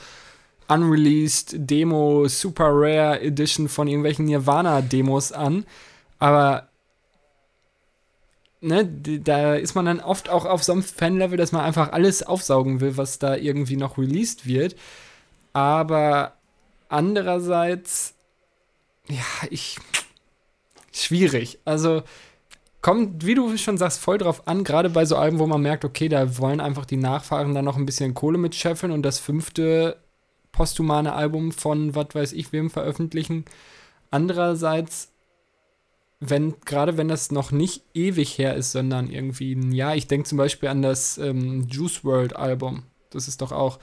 unreleased Demo, Super Rare Edition von irgendwelchen Nirvana-Demos an. Aber ne, da ist man dann oft auch auf so einem Fan-Level, dass man einfach alles aufsaugen will, was da irgendwie noch released wird. Aber andererseits, ja, ich. Schwierig. Also kommt, wie du schon sagst, voll drauf an, gerade bei so Alben, wo man merkt, okay, da wollen einfach die Nachfahren dann noch ein bisschen Kohle mit scheffeln und das fünfte posthumane Album von was weiß ich wem veröffentlichen. Andererseits wenn, gerade wenn das noch nicht ewig her ist, sondern irgendwie ein Jahr. Ich denke zum Beispiel an das ähm, Juice World Album. Das ist doch auch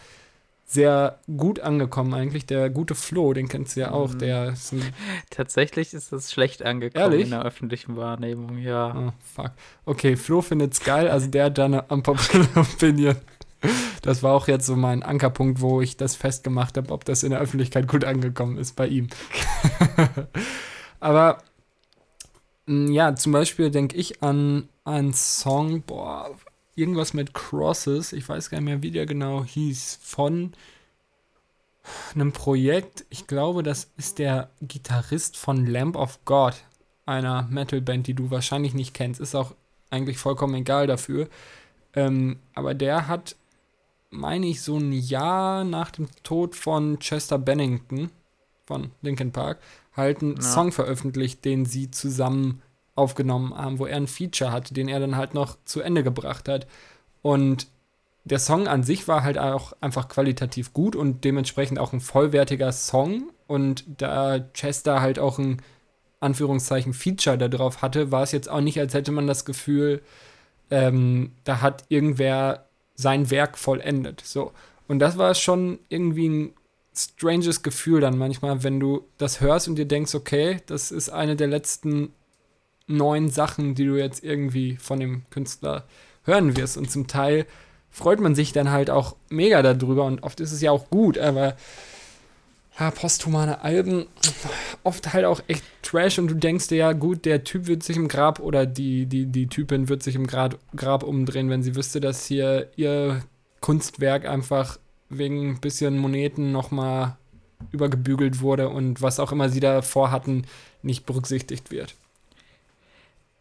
sehr gut angekommen eigentlich. Der gute Flo, den kennst du ja auch. Mhm. Der ist Tatsächlich ist das schlecht angekommen Ehrlich? in der öffentlichen Wahrnehmung, ja. Oh, fuck. Okay, Flo findet's geil, also der hat da eine unpopular Opinion. Das war auch jetzt so mein Ankerpunkt, wo ich das festgemacht habe, ob das in der Öffentlichkeit gut angekommen ist bei ihm. Aber ja, zum Beispiel denke ich an einen Song, boah, irgendwas mit Crosses, ich weiß gar nicht mehr, wie der genau hieß, von einem Projekt. Ich glaube, das ist der Gitarrist von Lamp of God, einer Metalband, die du wahrscheinlich nicht kennst. Ist auch eigentlich vollkommen egal dafür. Ähm, aber der hat, meine ich, so ein Jahr nach dem Tod von Chester Bennington von Linkin Park halt einen ja. Song veröffentlicht, den sie zusammen aufgenommen haben, wo er ein Feature hatte, den er dann halt noch zu Ende gebracht hat. Und der Song an sich war halt auch einfach qualitativ gut und dementsprechend auch ein vollwertiger Song. Und da Chester halt auch ein Anführungszeichen Feature da drauf hatte, war es jetzt auch nicht, als hätte man das Gefühl, ähm, da hat irgendwer sein Werk vollendet. So. Und das war schon irgendwie ein stranges Gefühl dann manchmal, wenn du das hörst und dir denkst, okay, das ist eine der letzten neuen Sachen, die du jetzt irgendwie von dem Künstler hören wirst. Und zum Teil freut man sich dann halt auch mega darüber und oft ist es ja auch gut, aber ja, posthumane Alben, oft halt auch echt Trash und du denkst dir ja, gut, der Typ wird sich im Grab oder die, die, die Typin wird sich im Grab, Grab umdrehen, wenn sie wüsste, dass hier ihr Kunstwerk einfach wegen ein bisschen Moneten nochmal übergebügelt wurde und was auch immer sie da vorhatten, nicht berücksichtigt wird.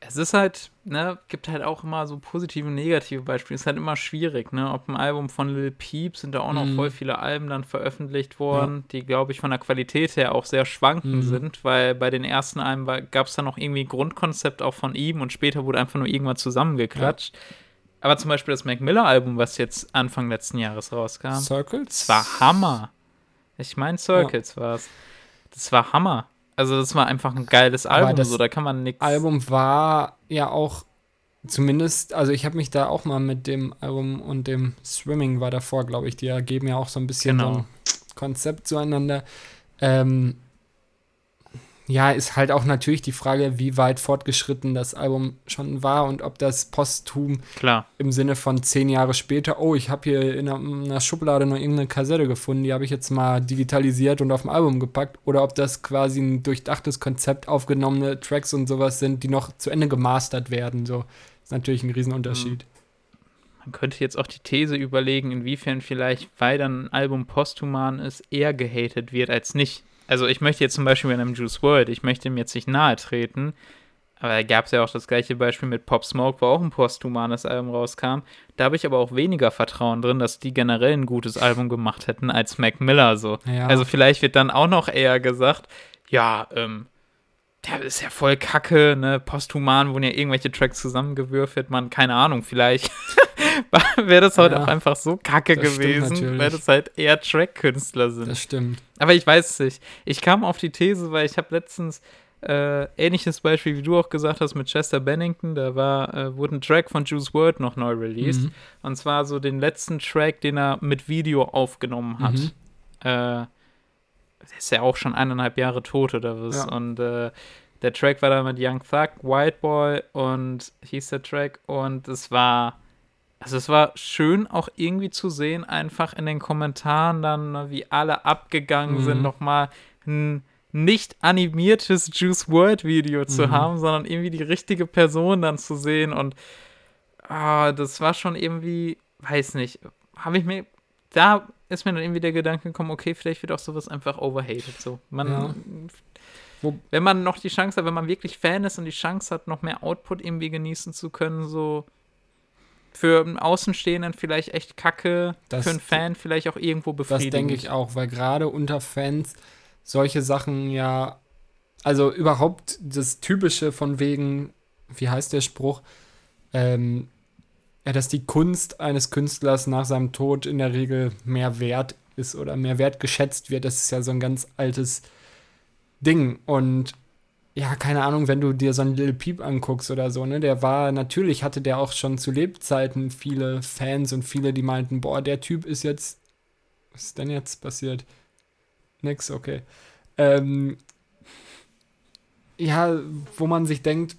Es ist halt, ne, gibt halt auch immer so positive und negative Beispiele. Es ist halt immer schwierig, ne? Ob ein Album von Lil Peep sind da auch noch mm. voll viele Alben dann veröffentlicht worden, ja. die, glaube ich, von der Qualität her auch sehr schwankend mm. sind, weil bei den ersten Alben gab es da noch irgendwie ein Grundkonzept auch von ihm und später wurde einfach nur irgendwann zusammengeklatscht. Ja. Aber zum Beispiel das Mac Miller-Album, was jetzt Anfang letzten Jahres rauskam. Circles? Das war Hammer. Ich meine, Circles ja. war es. Das war Hammer. Also, das war einfach ein geiles Album. das so, da kann man nichts. Album war ja auch zumindest, also ich habe mich da auch mal mit dem Album und dem Swimming war davor, glaube ich. Die geben ja auch so ein bisschen genau. so ein Konzept zueinander. Ähm, ja, ist halt auch natürlich die Frage, wie weit fortgeschritten das Album schon war und ob das posthum Klar. im Sinne von zehn Jahre später, oh, ich habe hier in einer, Schublade noch irgendeine Kassette gefunden, die habe ich jetzt mal digitalisiert und auf dem Album gepackt, oder ob das quasi ein durchdachtes Konzept aufgenommene Tracks und sowas sind, die noch zu Ende gemastert werden. So ist natürlich ein Riesenunterschied. man könnte jetzt auch die These überlegen, inwiefern vielleicht, weil dann ein Album posthuman ist, eher gehatet wird als nicht. Also ich möchte jetzt zum Beispiel bei einem Juice World, ich möchte ihm jetzt nicht nahe treten, aber da gab es ja auch das gleiche Beispiel mit Pop Smoke, wo auch ein posthumanes Album rauskam. Da habe ich aber auch weniger Vertrauen drin, dass die generell ein gutes Album gemacht hätten als Mac Miller so. Ja. Also vielleicht wird dann auch noch eher gesagt, ja, ähm, der ist ja voll kacke, ne? Posthuman wurden ja irgendwelche Tracks zusammengewürfelt, man, keine Ahnung, vielleicht wäre das heute ja, auch einfach so kacke gewesen, weil das halt eher Track-Künstler sind. Das stimmt. Aber ich weiß es nicht. Ich kam auf die These, weil ich habe letztens äh, ähnliches Beispiel, wie du auch gesagt hast, mit Chester Bennington. Da war, äh, wurde ein Track von Juice WRLD noch neu released. Mhm. Und zwar so den letzten Track, den er mit Video aufgenommen hat. Mhm. Äh, der ist ja auch schon eineinhalb Jahre tot oder was. Ja. Und äh, der Track war dann mit Young Thug, White Boy und hieß der Track. Und es war, also es war schön auch irgendwie zu sehen, einfach in den Kommentaren dann, wie alle abgegangen mhm. sind, nochmal ein nicht animiertes Juice World Video zu mhm. haben, sondern irgendwie die richtige Person dann zu sehen. Und oh, das war schon irgendwie, weiß nicht, habe ich mir, da ist mir dann irgendwie der Gedanke gekommen, okay, vielleicht wird auch sowas einfach overhated. So, man, ja. wenn man noch die Chance hat, wenn man wirklich Fan ist und die Chance hat, noch mehr Output irgendwie genießen zu können, so für einen Außenstehenden vielleicht echt kacke, das, für einen Fan vielleicht auch irgendwo befriedigend. Das denke ich auch, weil gerade unter Fans solche Sachen ja, also überhaupt das Typische von wegen, wie heißt der Spruch, ähm, ja, dass die Kunst eines Künstlers nach seinem Tod in der Regel mehr wert ist oder mehr wert geschätzt wird. Das ist ja so ein ganz altes Ding. Und ja, keine Ahnung, wenn du dir so einen Lil Peep anguckst oder so, ne, der war, natürlich hatte der auch schon zu Lebzeiten viele Fans und viele, die meinten, boah, der Typ ist jetzt, was ist denn jetzt passiert? Nix, okay. Ähm, ja, wo man sich denkt,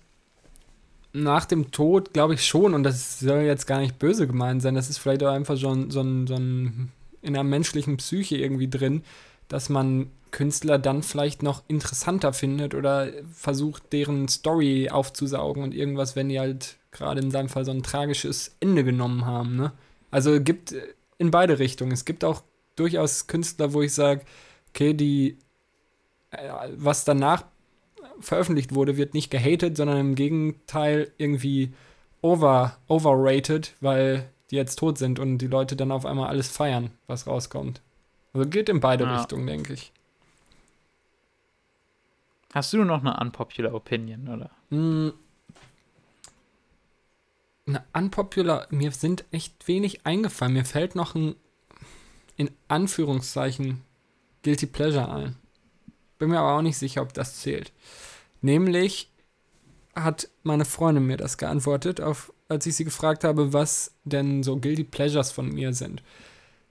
nach dem Tod glaube ich schon, und das soll jetzt gar nicht böse gemeint sein, das ist vielleicht auch einfach schon so ein, so ein in der menschlichen Psyche irgendwie drin, dass man Künstler dann vielleicht noch interessanter findet oder versucht, deren Story aufzusaugen und irgendwas, wenn die halt gerade in seinem Fall so ein tragisches Ende genommen haben. Ne? Also gibt in beide Richtungen. Es gibt auch durchaus Künstler, wo ich sage, okay, die, äh, was danach veröffentlicht wurde, wird nicht gehatet, sondern im Gegenteil irgendwie over, overrated, weil die jetzt tot sind und die Leute dann auf einmal alles feiern, was rauskommt. Also geht in beide ja. Richtungen, denke ich. Hast du noch eine unpopular Opinion, oder? Mm, eine unpopular, mir sind echt wenig eingefallen. Mir fällt noch ein, in Anführungszeichen, Guilty Pleasure ein. Bin mir aber auch nicht sicher, ob das zählt. Nämlich hat meine Freundin mir das geantwortet, auf, als ich sie gefragt habe, was denn so Guilty Pleasures von mir sind.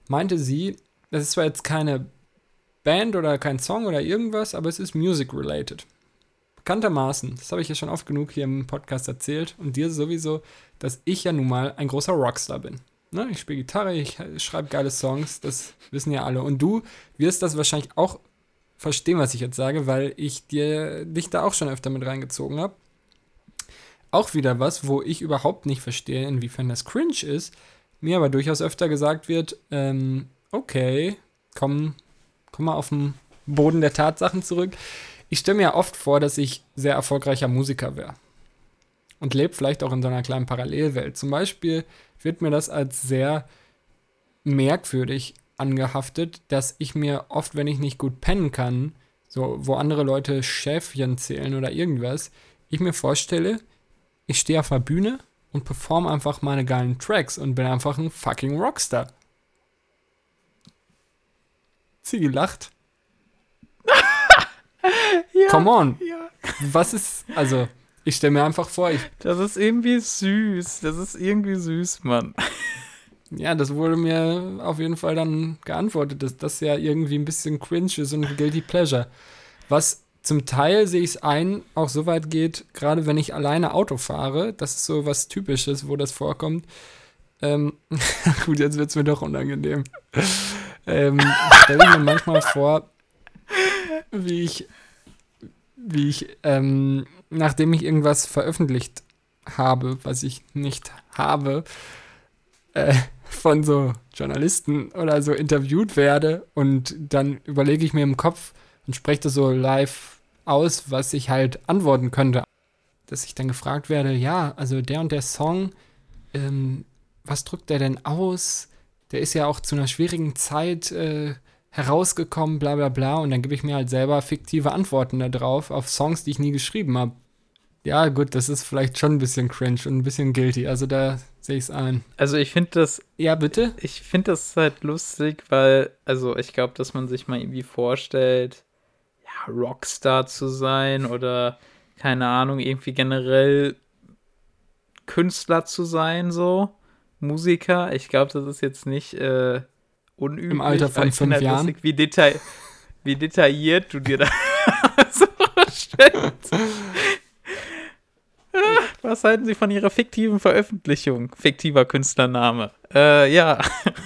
Meinte sie, das ist zwar jetzt keine Band oder kein Song oder irgendwas, aber es ist music-related. Bekanntermaßen, das habe ich ja schon oft genug hier im Podcast erzählt und dir sowieso, dass ich ja nun mal ein großer Rockstar bin. Ne? Ich spiele Gitarre, ich schreibe geile Songs, das wissen ja alle. Und du wirst das wahrscheinlich auch verstehen, was ich jetzt sage, weil ich dir dich da auch schon öfter mit reingezogen habe. Auch wieder was, wo ich überhaupt nicht verstehe, inwiefern das cringe ist, mir aber durchaus öfter gesagt wird, ähm, okay, komm, komm mal auf den Boden der Tatsachen zurück. Ich stelle mir ja oft vor, dass ich sehr erfolgreicher Musiker wäre. Und lebe vielleicht auch in so einer kleinen Parallelwelt. Zum Beispiel wird mir das als sehr merkwürdig angehaftet, dass ich mir oft, wenn ich nicht gut pennen kann, so wo andere Leute Schäfchen zählen oder irgendwas, ich mir vorstelle, ich stehe auf der Bühne und performe einfach meine geilen Tracks und bin einfach ein fucking Rockstar. Sie gelacht. ja, Come on. Ja. Was ist, also, ich stelle mir einfach vor, ich. Das ist irgendwie süß. Das ist irgendwie süß, Mann. Ja, das wurde mir auf jeden Fall dann geantwortet, dass das ja irgendwie ein bisschen cringe ist und guilty pleasure. Was zum Teil sehe ich es ein, auch so weit geht, gerade wenn ich alleine Auto fahre, das ist so was Typisches, wo das vorkommt. Ähm, gut, jetzt wird es mir doch unangenehm. ähm, stelle mir manchmal vor, wie ich, wie ich ähm, nachdem ich irgendwas veröffentlicht habe, was ich nicht habe, äh, von so Journalisten oder so interviewt werde und dann überlege ich mir im Kopf und spreche das so live aus, was ich halt antworten könnte. Dass ich dann gefragt werde, ja, also der und der Song, ähm, was drückt der denn aus? Der ist ja auch zu einer schwierigen Zeit äh, herausgekommen, bla bla bla. Und dann gebe ich mir halt selber fiktive Antworten darauf auf Songs, die ich nie geschrieben habe. Ja, gut, das ist vielleicht schon ein bisschen cringe und ein bisschen guilty. Also da sehe ich es ein. Also ich finde das. Ja, bitte? Ich finde das halt lustig, weil, also ich glaube, dass man sich mal irgendwie vorstellt, ja, Rockstar zu sein oder keine Ahnung, irgendwie generell Künstler zu sein, so. Musiker. Ich glaube, das ist jetzt nicht äh, unüblich. Im Alter von fünf halt Jahren. Lustig, wie, deta wie detailliert du dir da so vorstellst. Was halten Sie von Ihrer fiktiven Veröffentlichung? Fiktiver Künstlername. Äh, ja.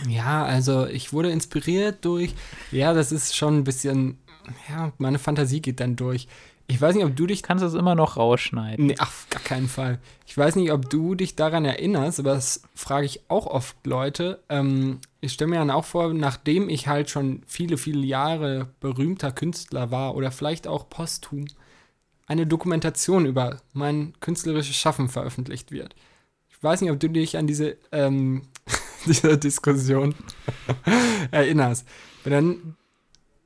Ja, also ich wurde inspiriert durch, ja, das ist schon ein bisschen, ja, meine Fantasie geht dann durch. Ich weiß nicht, ob du dich. Kannst du es immer noch rausschneiden? Nee, auf gar keinen Fall. Ich weiß nicht, ob du dich daran erinnerst, aber das frage ich auch oft Leute. Ähm, ich stelle mir dann auch vor, nachdem ich halt schon viele, viele Jahre berühmter Künstler war oder vielleicht auch posthum, eine Dokumentation über mein künstlerisches Schaffen veröffentlicht wird. Ich weiß nicht, ob du dich an diese, ähm, diese Diskussion erinnerst. Aber dann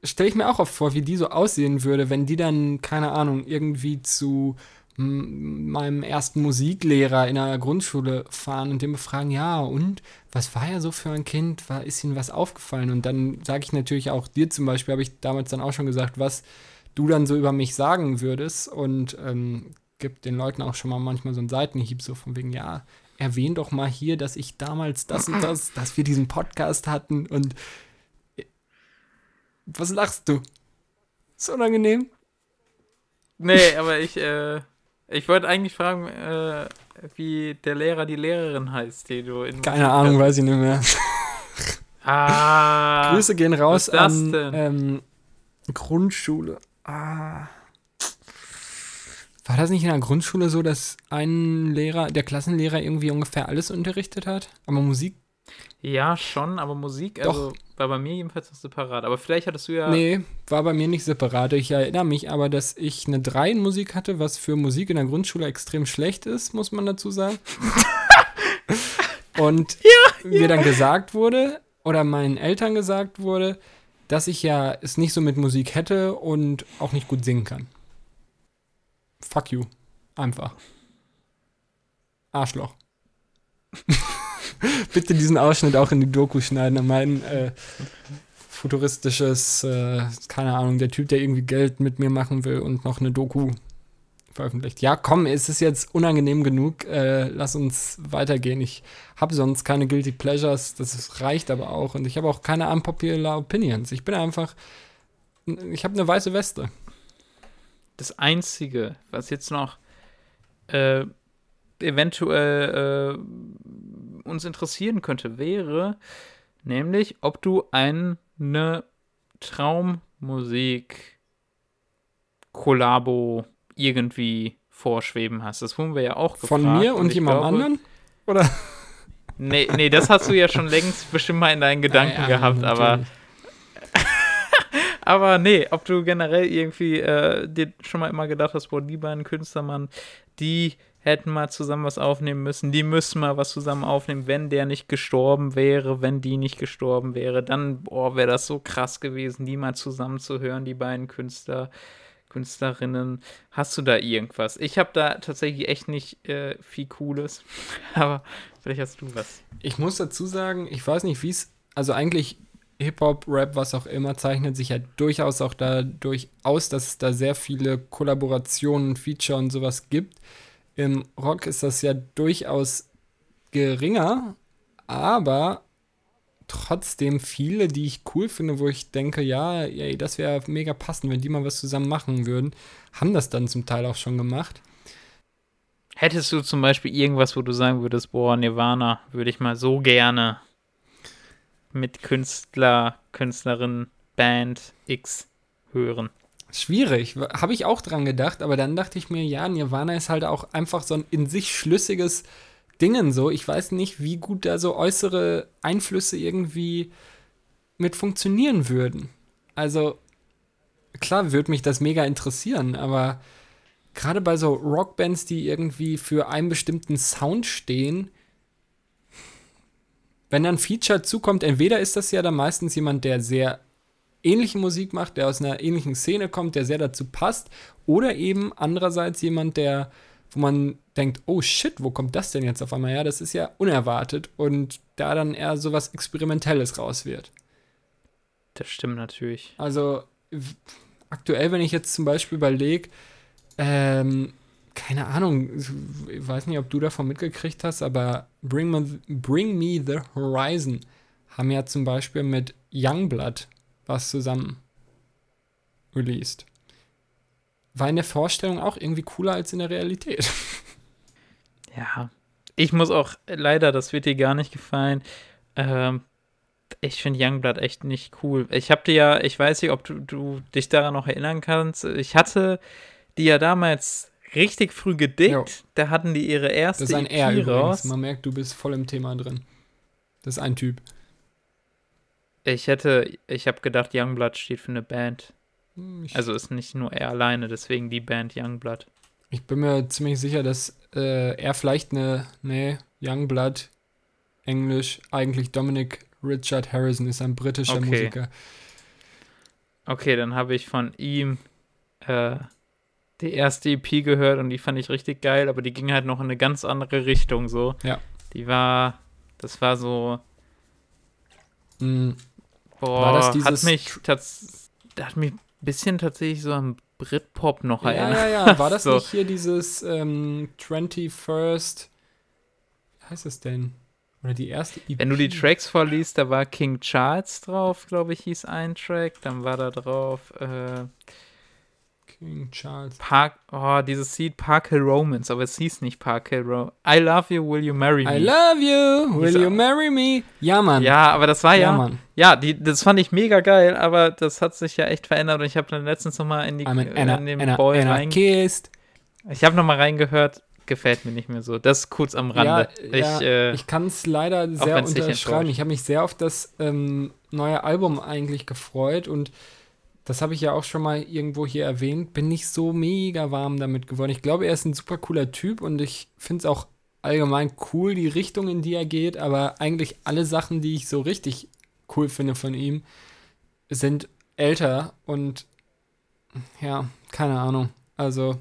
stelle ich mir auch oft vor, wie die so aussehen würde, wenn die dann, keine Ahnung, irgendwie zu meinem ersten Musiklehrer in der Grundschule fahren und den befragen, ja, und was war er so für ein Kind? War, ist Ihnen was aufgefallen? Und dann sage ich natürlich auch dir zum Beispiel, habe ich damals dann auch schon gesagt, was du dann so über mich sagen würdest und ähm, gibt den Leuten auch schon mal manchmal so einen Seitenhieb, so von wegen, ja, erwähn doch mal hier, dass ich damals das und das, dass wir diesen Podcast hatten und was lachst du? Ist unangenehm? Nee, aber ich, äh, ich wollte eigentlich fragen, äh, wie der Lehrer die Lehrerin heißt, die du in. Keine Ahnung, weiß ich nicht mehr. Ah. Grüße gehen raus an ähm, Grundschule. Ah. War das nicht in der Grundschule so, dass ein Lehrer, der Klassenlehrer irgendwie ungefähr alles unterrichtet hat? Aber Musik ja, schon, aber Musik, also war bei mir jedenfalls noch separat. Aber vielleicht hattest du ja. Nee, war bei mir nicht separat. Ich erinnere mich aber, dass ich eine 3 in Musik hatte, was für Musik in der Grundschule extrem schlecht ist, muss man dazu sagen. Und ja, mir ja. dann gesagt wurde, oder meinen Eltern gesagt wurde, dass ich ja es nicht so mit Musik hätte und auch nicht gut singen kann. Fuck you. Einfach. Arschloch. bitte diesen Ausschnitt auch in die Doku schneiden. Mein äh, futuristisches, äh, keine Ahnung, der Typ, der irgendwie Geld mit mir machen will und noch eine Doku veröffentlicht. Ja, komm, es ist jetzt unangenehm genug. Äh, lass uns weitergehen. Ich habe sonst keine Guilty Pleasures. Das reicht aber auch. Und ich habe auch keine unpopular Opinions. Ich bin einfach. Ich habe eine weiße Weste. Das Einzige, was jetzt noch äh, eventuell äh, uns interessieren könnte, wäre nämlich, ob du eine Traummusik Kollabo irgendwie vorschweben hast. Das wurden wir ja auch gefragt. Von mir und, und jemand glaube, anderen? Oder? Nee, nee, das hast du ja schon längst bestimmt mal in deinen Gedanken ja, ja, gehabt, natürlich. aber. aber nee, ob du generell irgendwie äh, dir schon mal immer gedacht hast, boah, die beiden Künstler, Mann, die hätten mal zusammen was aufnehmen müssen. Die müssen mal was zusammen aufnehmen. Wenn der nicht gestorben wäre, wenn die nicht gestorben wäre, dann, wäre das so krass gewesen, die mal zusammen zu hören, die beiden Künstler, Künstlerinnen. Hast du da irgendwas? Ich habe da tatsächlich echt nicht äh, viel Cooles, aber vielleicht hast du was. Ich muss dazu sagen, ich weiß nicht, wie es, also eigentlich Hip-Hop, Rap, was auch immer, zeichnet sich ja durchaus auch dadurch aus, dass es da sehr viele Kollaborationen, Feature und sowas gibt. Im Rock ist das ja durchaus geringer, aber trotzdem viele, die ich cool finde, wo ich denke, ja, ey, das wäre mega passend, wenn die mal was zusammen machen würden, haben das dann zum Teil auch schon gemacht. Hättest du zum Beispiel irgendwas, wo du sagen würdest, boah, Nirvana würde ich mal so gerne mit Künstler, Künstlerin, Band X hören? Schwierig, habe ich auch dran gedacht, aber dann dachte ich mir, ja, Nirvana ist halt auch einfach so ein in sich schlüssiges Dingen so. Ich weiß nicht, wie gut da so äußere Einflüsse irgendwie mit funktionieren würden. Also, klar würde mich das mega interessieren, aber gerade bei so Rockbands, die irgendwie für einen bestimmten Sound stehen, wenn dann Feature zukommt, entweder ist das ja dann meistens jemand, der sehr ähnliche Musik macht, der aus einer ähnlichen Szene kommt, der sehr dazu passt, oder eben andererseits jemand, der, wo man denkt, oh shit, wo kommt das denn jetzt auf einmal her? Das ist ja unerwartet und da dann eher so was Experimentelles raus wird. Das stimmt natürlich. Also aktuell, wenn ich jetzt zum Beispiel überlege, ähm, keine Ahnung, ich weiß nicht, ob du davon mitgekriegt hast, aber Bring Me, Bring Me the Horizon haben ja zum Beispiel mit Youngblood was zusammen released. War in der Vorstellung auch irgendwie cooler als in der Realität. Ja, ich muss auch, leider, das wird dir gar nicht gefallen. Ähm, ich finde Youngblood echt nicht cool. Ich habe dir ja, ich weiß nicht, ob du, du, dich daran noch erinnern kannst. Ich hatte die ja damals richtig früh gedickt. Jo. Da hatten die ihre erste Das ist ein EP R übrigens. Raus. Man merkt, du bist voll im Thema drin. Das ist ein Typ. Ich hätte, ich habe gedacht, Youngblood steht für eine Band. Hm, ich also ist nicht nur er alleine, deswegen die Band Youngblood. Ich bin mir ziemlich sicher, dass äh, er vielleicht eine, nee, Youngblood, Englisch, eigentlich Dominic Richard Harrison ist ein britischer okay. Musiker. Okay, dann habe ich von ihm äh, die erste EP gehört und die fand ich richtig geil, aber die ging halt noch in eine ganz andere Richtung so. Ja. Die war, das war so. Mhm. Boah, war das dieses hat mich, tats, hat mich ein bisschen tatsächlich so am Britpop noch ja, erinnert. Ja, ja, war das so. nicht hier dieses ähm, 21st, wie heißt es denn? Oder die erste EP? Wenn du die Tracks vorliest, da war King Charles drauf, glaube ich, hieß ein Track. Dann war da drauf, äh, King Charles. Park, oh, dieses Seed Park Hill Romance, aber es hieß nicht Park Hill Romance. I love you, will you marry me? I love you, will you marry me? Ja, Mann. Ja, aber das war ja, ja, Mann. ja die, das fand ich mega geil, aber das hat sich ja echt verändert und ich habe dann letztens nochmal in, die, I'm in, in den Anna, Boy Anna rein, kissed. Ich habe nochmal reingehört, gefällt mir nicht mehr so. Das ist kurz am Rande. Ja, ich, ja, äh, ich kann es leider sehr unterschreiben. Ich habe mich sehr auf das ähm, neue Album eigentlich gefreut und das habe ich ja auch schon mal irgendwo hier erwähnt, bin nicht so mega warm damit geworden. Ich glaube, er ist ein super cooler Typ und ich finde es auch allgemein cool, die Richtung, in die er geht, aber eigentlich alle Sachen, die ich so richtig cool finde von ihm, sind älter und ja, keine Ahnung. Also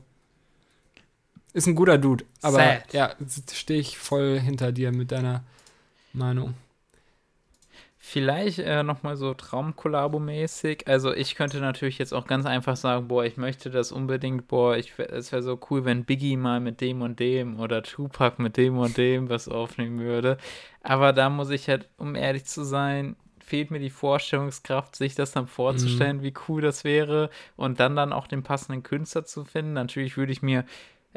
ist ein guter Dude, aber Sad. ja, stehe ich voll hinter dir mit deiner Meinung. Vielleicht äh, nochmal so Traumkollabo-mäßig. Also ich könnte natürlich jetzt auch ganz einfach sagen, boah, ich möchte das unbedingt, boah, ich, es wäre so cool, wenn Biggie mal mit dem und dem oder Tupac mit dem und dem was aufnehmen würde. Aber da muss ich halt, um ehrlich zu sein, fehlt mir die Vorstellungskraft, sich das dann vorzustellen, mhm. wie cool das wäre und dann dann auch den passenden Künstler zu finden. Natürlich würde ich mir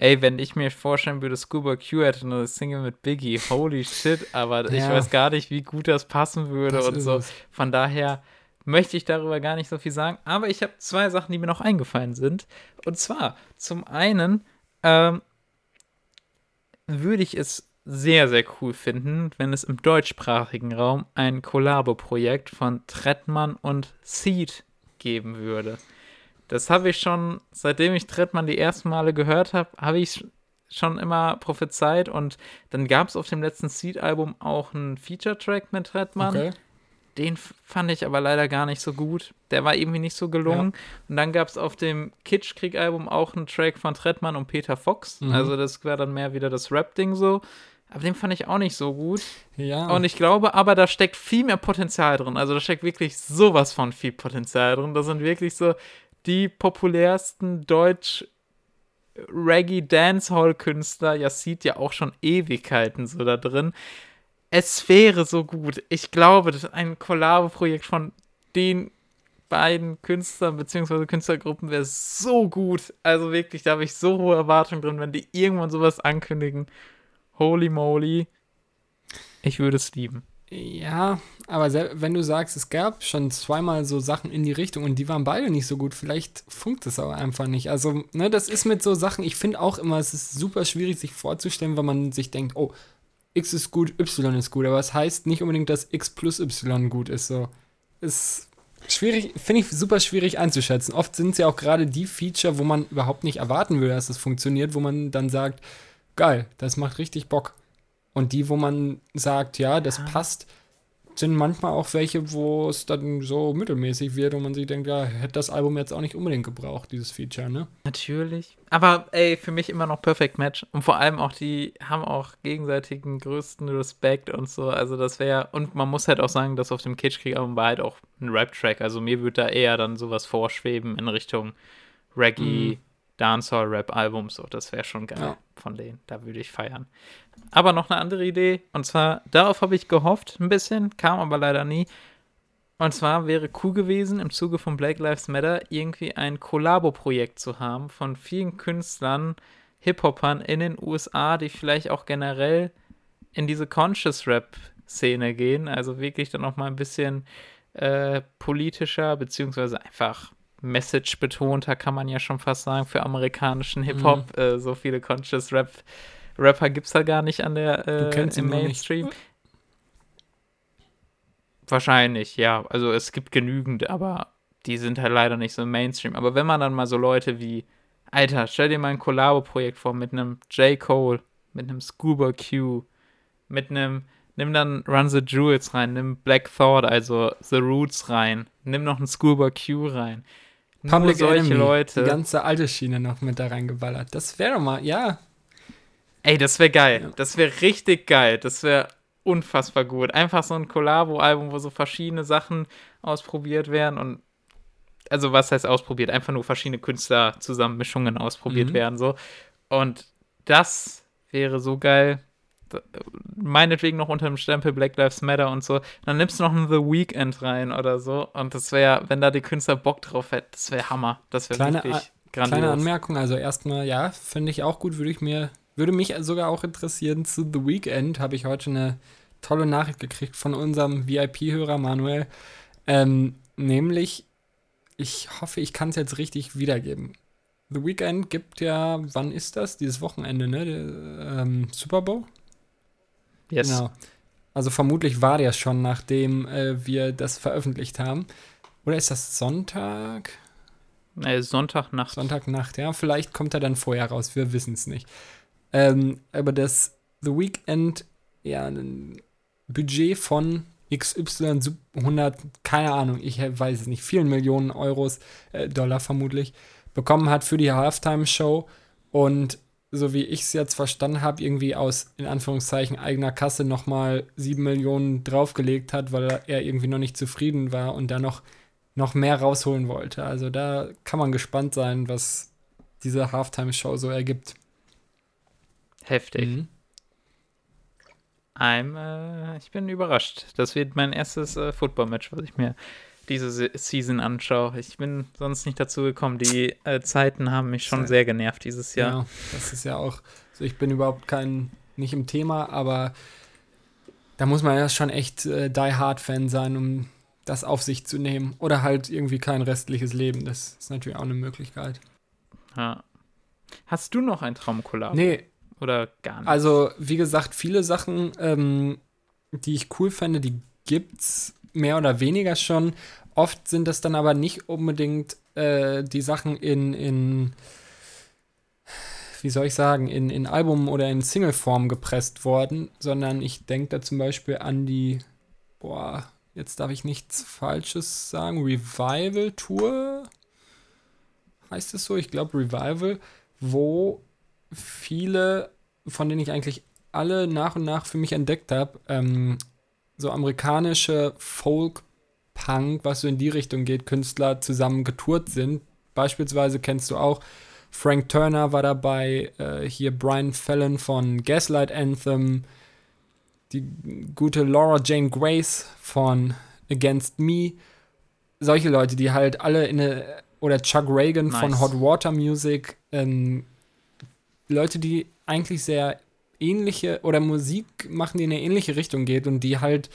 Ey, wenn ich mir vorstellen würde, Scuba Q hätte eine Single mit Biggie, holy shit, aber ja. ich weiß gar nicht, wie gut das passen würde das und so. Es. Von daher möchte ich darüber gar nicht so viel sagen. Aber ich habe zwei Sachen, die mir noch eingefallen sind. Und zwar, zum einen ähm, würde ich es sehr, sehr cool finden, wenn es im deutschsprachigen Raum ein Kollabo-Projekt von Trettmann und Seed geben würde. Das habe ich schon, seitdem ich Trettmann die ersten Male gehört habe, habe ich schon immer prophezeit. Und dann gab es auf dem letzten Seed-Album auch einen Feature-Track mit Trettmann. Okay. Den fand ich aber leider gar nicht so gut. Der war irgendwie nicht so gelungen. Ja. Und dann gab es auf dem Kitschkrieg-Album auch einen Track von Trettmann und Peter Fox. Mhm. Also das war dann mehr wieder das Rap-Ding so. Aber den fand ich auch nicht so gut. Ja. Und ich glaube aber, da steckt viel mehr Potenzial drin. Also da steckt wirklich sowas von viel Potenzial drin. Da sind wirklich so die populärsten Deutsch Reggae Dancehall Künstler, ja sieht ja auch schon Ewigkeiten so da drin. Es wäre so gut. Ich glaube, das ein Kollabo-Projekt von den beiden Künstlern bzw. Künstlergruppen wäre so gut. Also wirklich, da habe ich so hohe Erwartungen drin, wenn die irgendwann sowas ankündigen. Holy moly. Ich würde es lieben. Ja, aber wenn du sagst, es gab schon zweimal so Sachen in die Richtung und die waren beide nicht so gut, vielleicht funkt es auch einfach nicht. Also, ne, das ist mit so Sachen, ich finde auch immer, es ist super schwierig, sich vorzustellen, wenn man sich denkt, oh, X ist gut, Y ist gut, aber es das heißt nicht unbedingt, dass X plus Y gut ist. So. Ist schwierig, finde ich super schwierig einzuschätzen. Oft sind es ja auch gerade die Feature, wo man überhaupt nicht erwarten würde, dass das funktioniert, wo man dann sagt, geil, das macht richtig Bock. Und die, wo man sagt, ja, das ja. passt, sind manchmal auch welche, wo es dann so mittelmäßig wird und man sich denkt, ja, hätte das Album jetzt auch nicht unbedingt gebraucht, dieses Feature, ne? Natürlich. Aber ey, für mich immer noch Perfect Match. Und vor allem auch, die haben auch gegenseitigen größten Respekt und so. Also das wäre, und man muss halt auch sagen, dass auf dem Cage-Krieg-Album war halt auch ein Rap-Track. Also mir würde da eher dann sowas vorschweben in Richtung Reggae, mhm. Dancehall-Rap-Album. So, das wäre schon geil ja. von denen. Da würde ich feiern. Aber noch eine andere Idee. Und zwar, darauf habe ich gehofft ein bisschen, kam aber leider nie. Und zwar wäre cool gewesen, im Zuge von Black Lives Matter irgendwie ein Kollabo-Projekt zu haben von vielen Künstlern, Hip-Hopern in den USA, die vielleicht auch generell in diese Conscious Rap-Szene gehen. Also wirklich dann auch mal ein bisschen äh, politischer, beziehungsweise einfach Message betonter, kann man ja schon fast sagen, für amerikanischen Hip-Hop. Mhm. Äh, so viele Conscious Rap Rapper gibt es da gar nicht an der äh, im Mainstream. Nicht. Wahrscheinlich, ja. Also es gibt genügend, aber die sind halt leider nicht so im Mainstream. Aber wenn man dann mal so Leute wie, Alter, stell dir mal ein Collabo-Projekt vor mit einem J. Cole, mit einem Scuba Q, mit einem, nimm dann Run the Jewels rein, nimm Black Thought, also The Roots rein, nimm noch einen Scuba Q rein. Public Nur solche Enemy, Leute. Die ganze alte Schiene noch mit da reingeballert. Das wäre doch mal, ja. Ey, das wäre geil. Ja. Das wäre richtig geil. Das wäre unfassbar gut. Einfach so ein Collabo-Album, wo so verschiedene Sachen ausprobiert werden und also was heißt ausprobiert? Einfach nur verschiedene Künstler zusammen Mischungen ausprobiert mhm. werden so. Und das wäre so geil. Meinetwegen noch unter dem Stempel Black Lives Matter und so. Dann nimmst du noch ein The Weeknd rein oder so. Und das wäre, wenn da die Künstler Bock drauf hätten, das wäre Hammer. Das wäre richtig grandios. Kleine Anmerkung, also erstmal, ja, finde ich auch gut, würde ich mir würde mich sogar auch interessieren, zu The Weekend habe ich heute eine tolle Nachricht gekriegt von unserem VIP-Hörer Manuel. Ähm, nämlich, ich hoffe, ich kann es jetzt richtig wiedergeben. The Weekend gibt ja, wann ist das? Dieses Wochenende, ne? Der, ähm, Super Bowl? Yes. Genau. Also vermutlich war der schon, nachdem äh, wir das veröffentlicht haben. Oder ist das Sonntag? Äh, Sonntagnacht. Sonntagnacht, ja. Vielleicht kommt er dann vorher raus, wir wissen es nicht. Ähm, aber das The Weekend, ja, ein Budget von XY 100, keine Ahnung, ich weiß es nicht, vielen Millionen Euros, äh, Dollar vermutlich, bekommen hat für die Halftime-Show und so wie ich es jetzt verstanden habe, irgendwie aus, in Anführungszeichen, eigener Kasse nochmal 7 Millionen draufgelegt hat, weil er irgendwie noch nicht zufrieden war und da noch, noch mehr rausholen wollte. Also da kann man gespannt sein, was diese Halftime-Show so ergibt. Heftig. Mhm. I'm, äh, ich bin überrascht. Das wird mein erstes äh, Football-Match, was ich mir diese Season anschaue. Ich bin sonst nicht dazu gekommen. Die äh, Zeiten haben mich schon sehr genervt dieses Jahr. Ja, das ist ja auch, also ich bin überhaupt kein, nicht im Thema, aber da muss man ja schon echt äh, Die Hard-Fan sein, um das auf sich zu nehmen. Oder halt irgendwie kein restliches Leben. Das ist natürlich auch eine Möglichkeit. Ja. Hast du noch ein Traumkollab? Nee, oder gar nicht? Also, wie gesagt, viele Sachen, ähm, die ich cool fände, die gibt's mehr oder weniger schon. Oft sind das dann aber nicht unbedingt äh, die Sachen in, in, wie soll ich sagen, in, in Album- oder in Singleform gepresst worden, sondern ich denke da zum Beispiel an die, boah, jetzt darf ich nichts Falsches sagen, Revival Tour, heißt es so? Ich glaube Revival, wo viele, von denen ich eigentlich alle nach und nach für mich entdeckt habe, ähm, so amerikanische Folk-Punk, was so in die Richtung geht, Künstler zusammen getourt sind. Beispielsweise kennst du auch Frank Turner war dabei, äh, hier Brian Fallon von Gaslight Anthem, die gute Laura Jane Grace von Against Me. Solche Leute, die halt alle in eine, oder Chuck Reagan nice. von Hot Water Music, ähm, Leute, die eigentlich sehr ähnliche oder Musik machen, die in eine ähnliche Richtung geht und die halt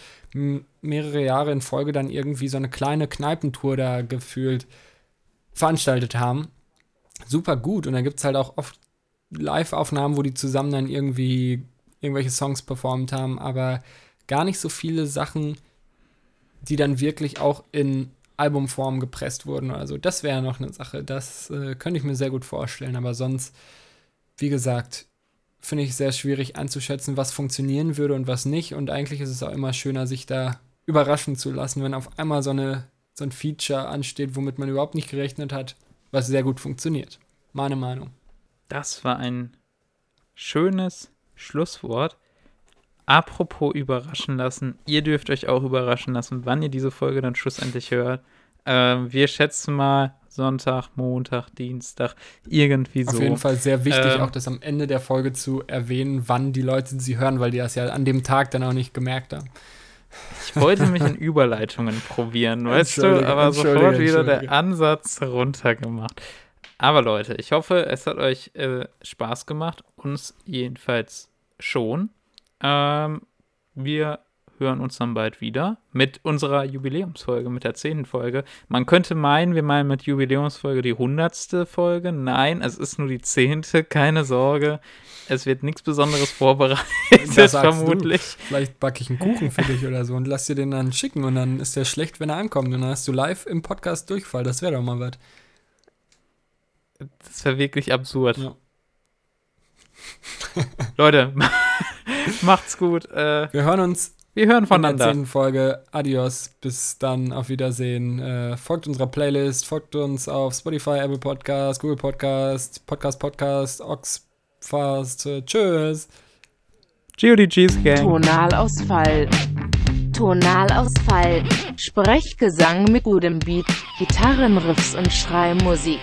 mehrere Jahre in Folge dann irgendwie so eine kleine Kneipentour da gefühlt veranstaltet haben. Super gut. Und da gibt es halt auch oft Live-Aufnahmen, wo die zusammen dann irgendwie irgendwelche Songs performt haben, aber gar nicht so viele Sachen, die dann wirklich auch in Albumform gepresst wurden. Also das wäre noch eine Sache, das äh, könnte ich mir sehr gut vorstellen, aber sonst, wie gesagt, finde ich sehr schwierig einzuschätzen, was funktionieren würde und was nicht. Und eigentlich ist es auch immer schöner, sich da überraschen zu lassen, wenn auf einmal so, eine, so ein Feature ansteht, womit man überhaupt nicht gerechnet hat, was sehr gut funktioniert. Meine Meinung. Das war ein schönes Schlusswort. Apropos überraschen lassen, ihr dürft euch auch überraschen lassen, wann ihr diese Folge dann schlussendlich hört. Ähm, wir schätzen mal Sonntag, Montag, Dienstag, irgendwie so. Auf jeden Fall sehr wichtig, ähm, auch das am Ende der Folge zu erwähnen, wann die Leute sie hören, weil die das ja an dem Tag dann auch nicht gemerkt haben. Ich wollte mich in Überleitungen probieren, weißt du, aber sofort wieder der Ansatz runtergemacht. Aber Leute, ich hoffe, es hat euch äh, Spaß gemacht. Uns jedenfalls schon. Ähm, wir hören uns dann bald wieder mit unserer Jubiläumsfolge, mit der zehnten Folge. Man könnte meinen, wir meinen mit Jubiläumsfolge die hundertste Folge. Nein, es ist nur die zehnte, keine Sorge. Es wird nichts Besonderes vorbereitet, vermutlich. Du. Vielleicht backe ich einen Kuchen für dich oder so und lass dir den dann schicken und dann ist der schlecht, wenn er ankommt. Und dann hast du live im Podcast Durchfall. Das wäre doch mal was. Das wäre wirklich absurd. Ja. Leute, macht's gut. Äh, wir hören uns. Wir hören voneinander. In der Folge. Adios. Bis dann. Auf Wiedersehen. Äh, folgt unserer Playlist. Folgt uns auf Spotify, Apple Podcast, Google Podcast, Podcast Podcast, Oxfast. Äh, tschüss. GODG's Gang. Tonalausfall. Tonalausfall. Sprechgesang mit gutem Beat, Gitarrenriffs und Schreimusik.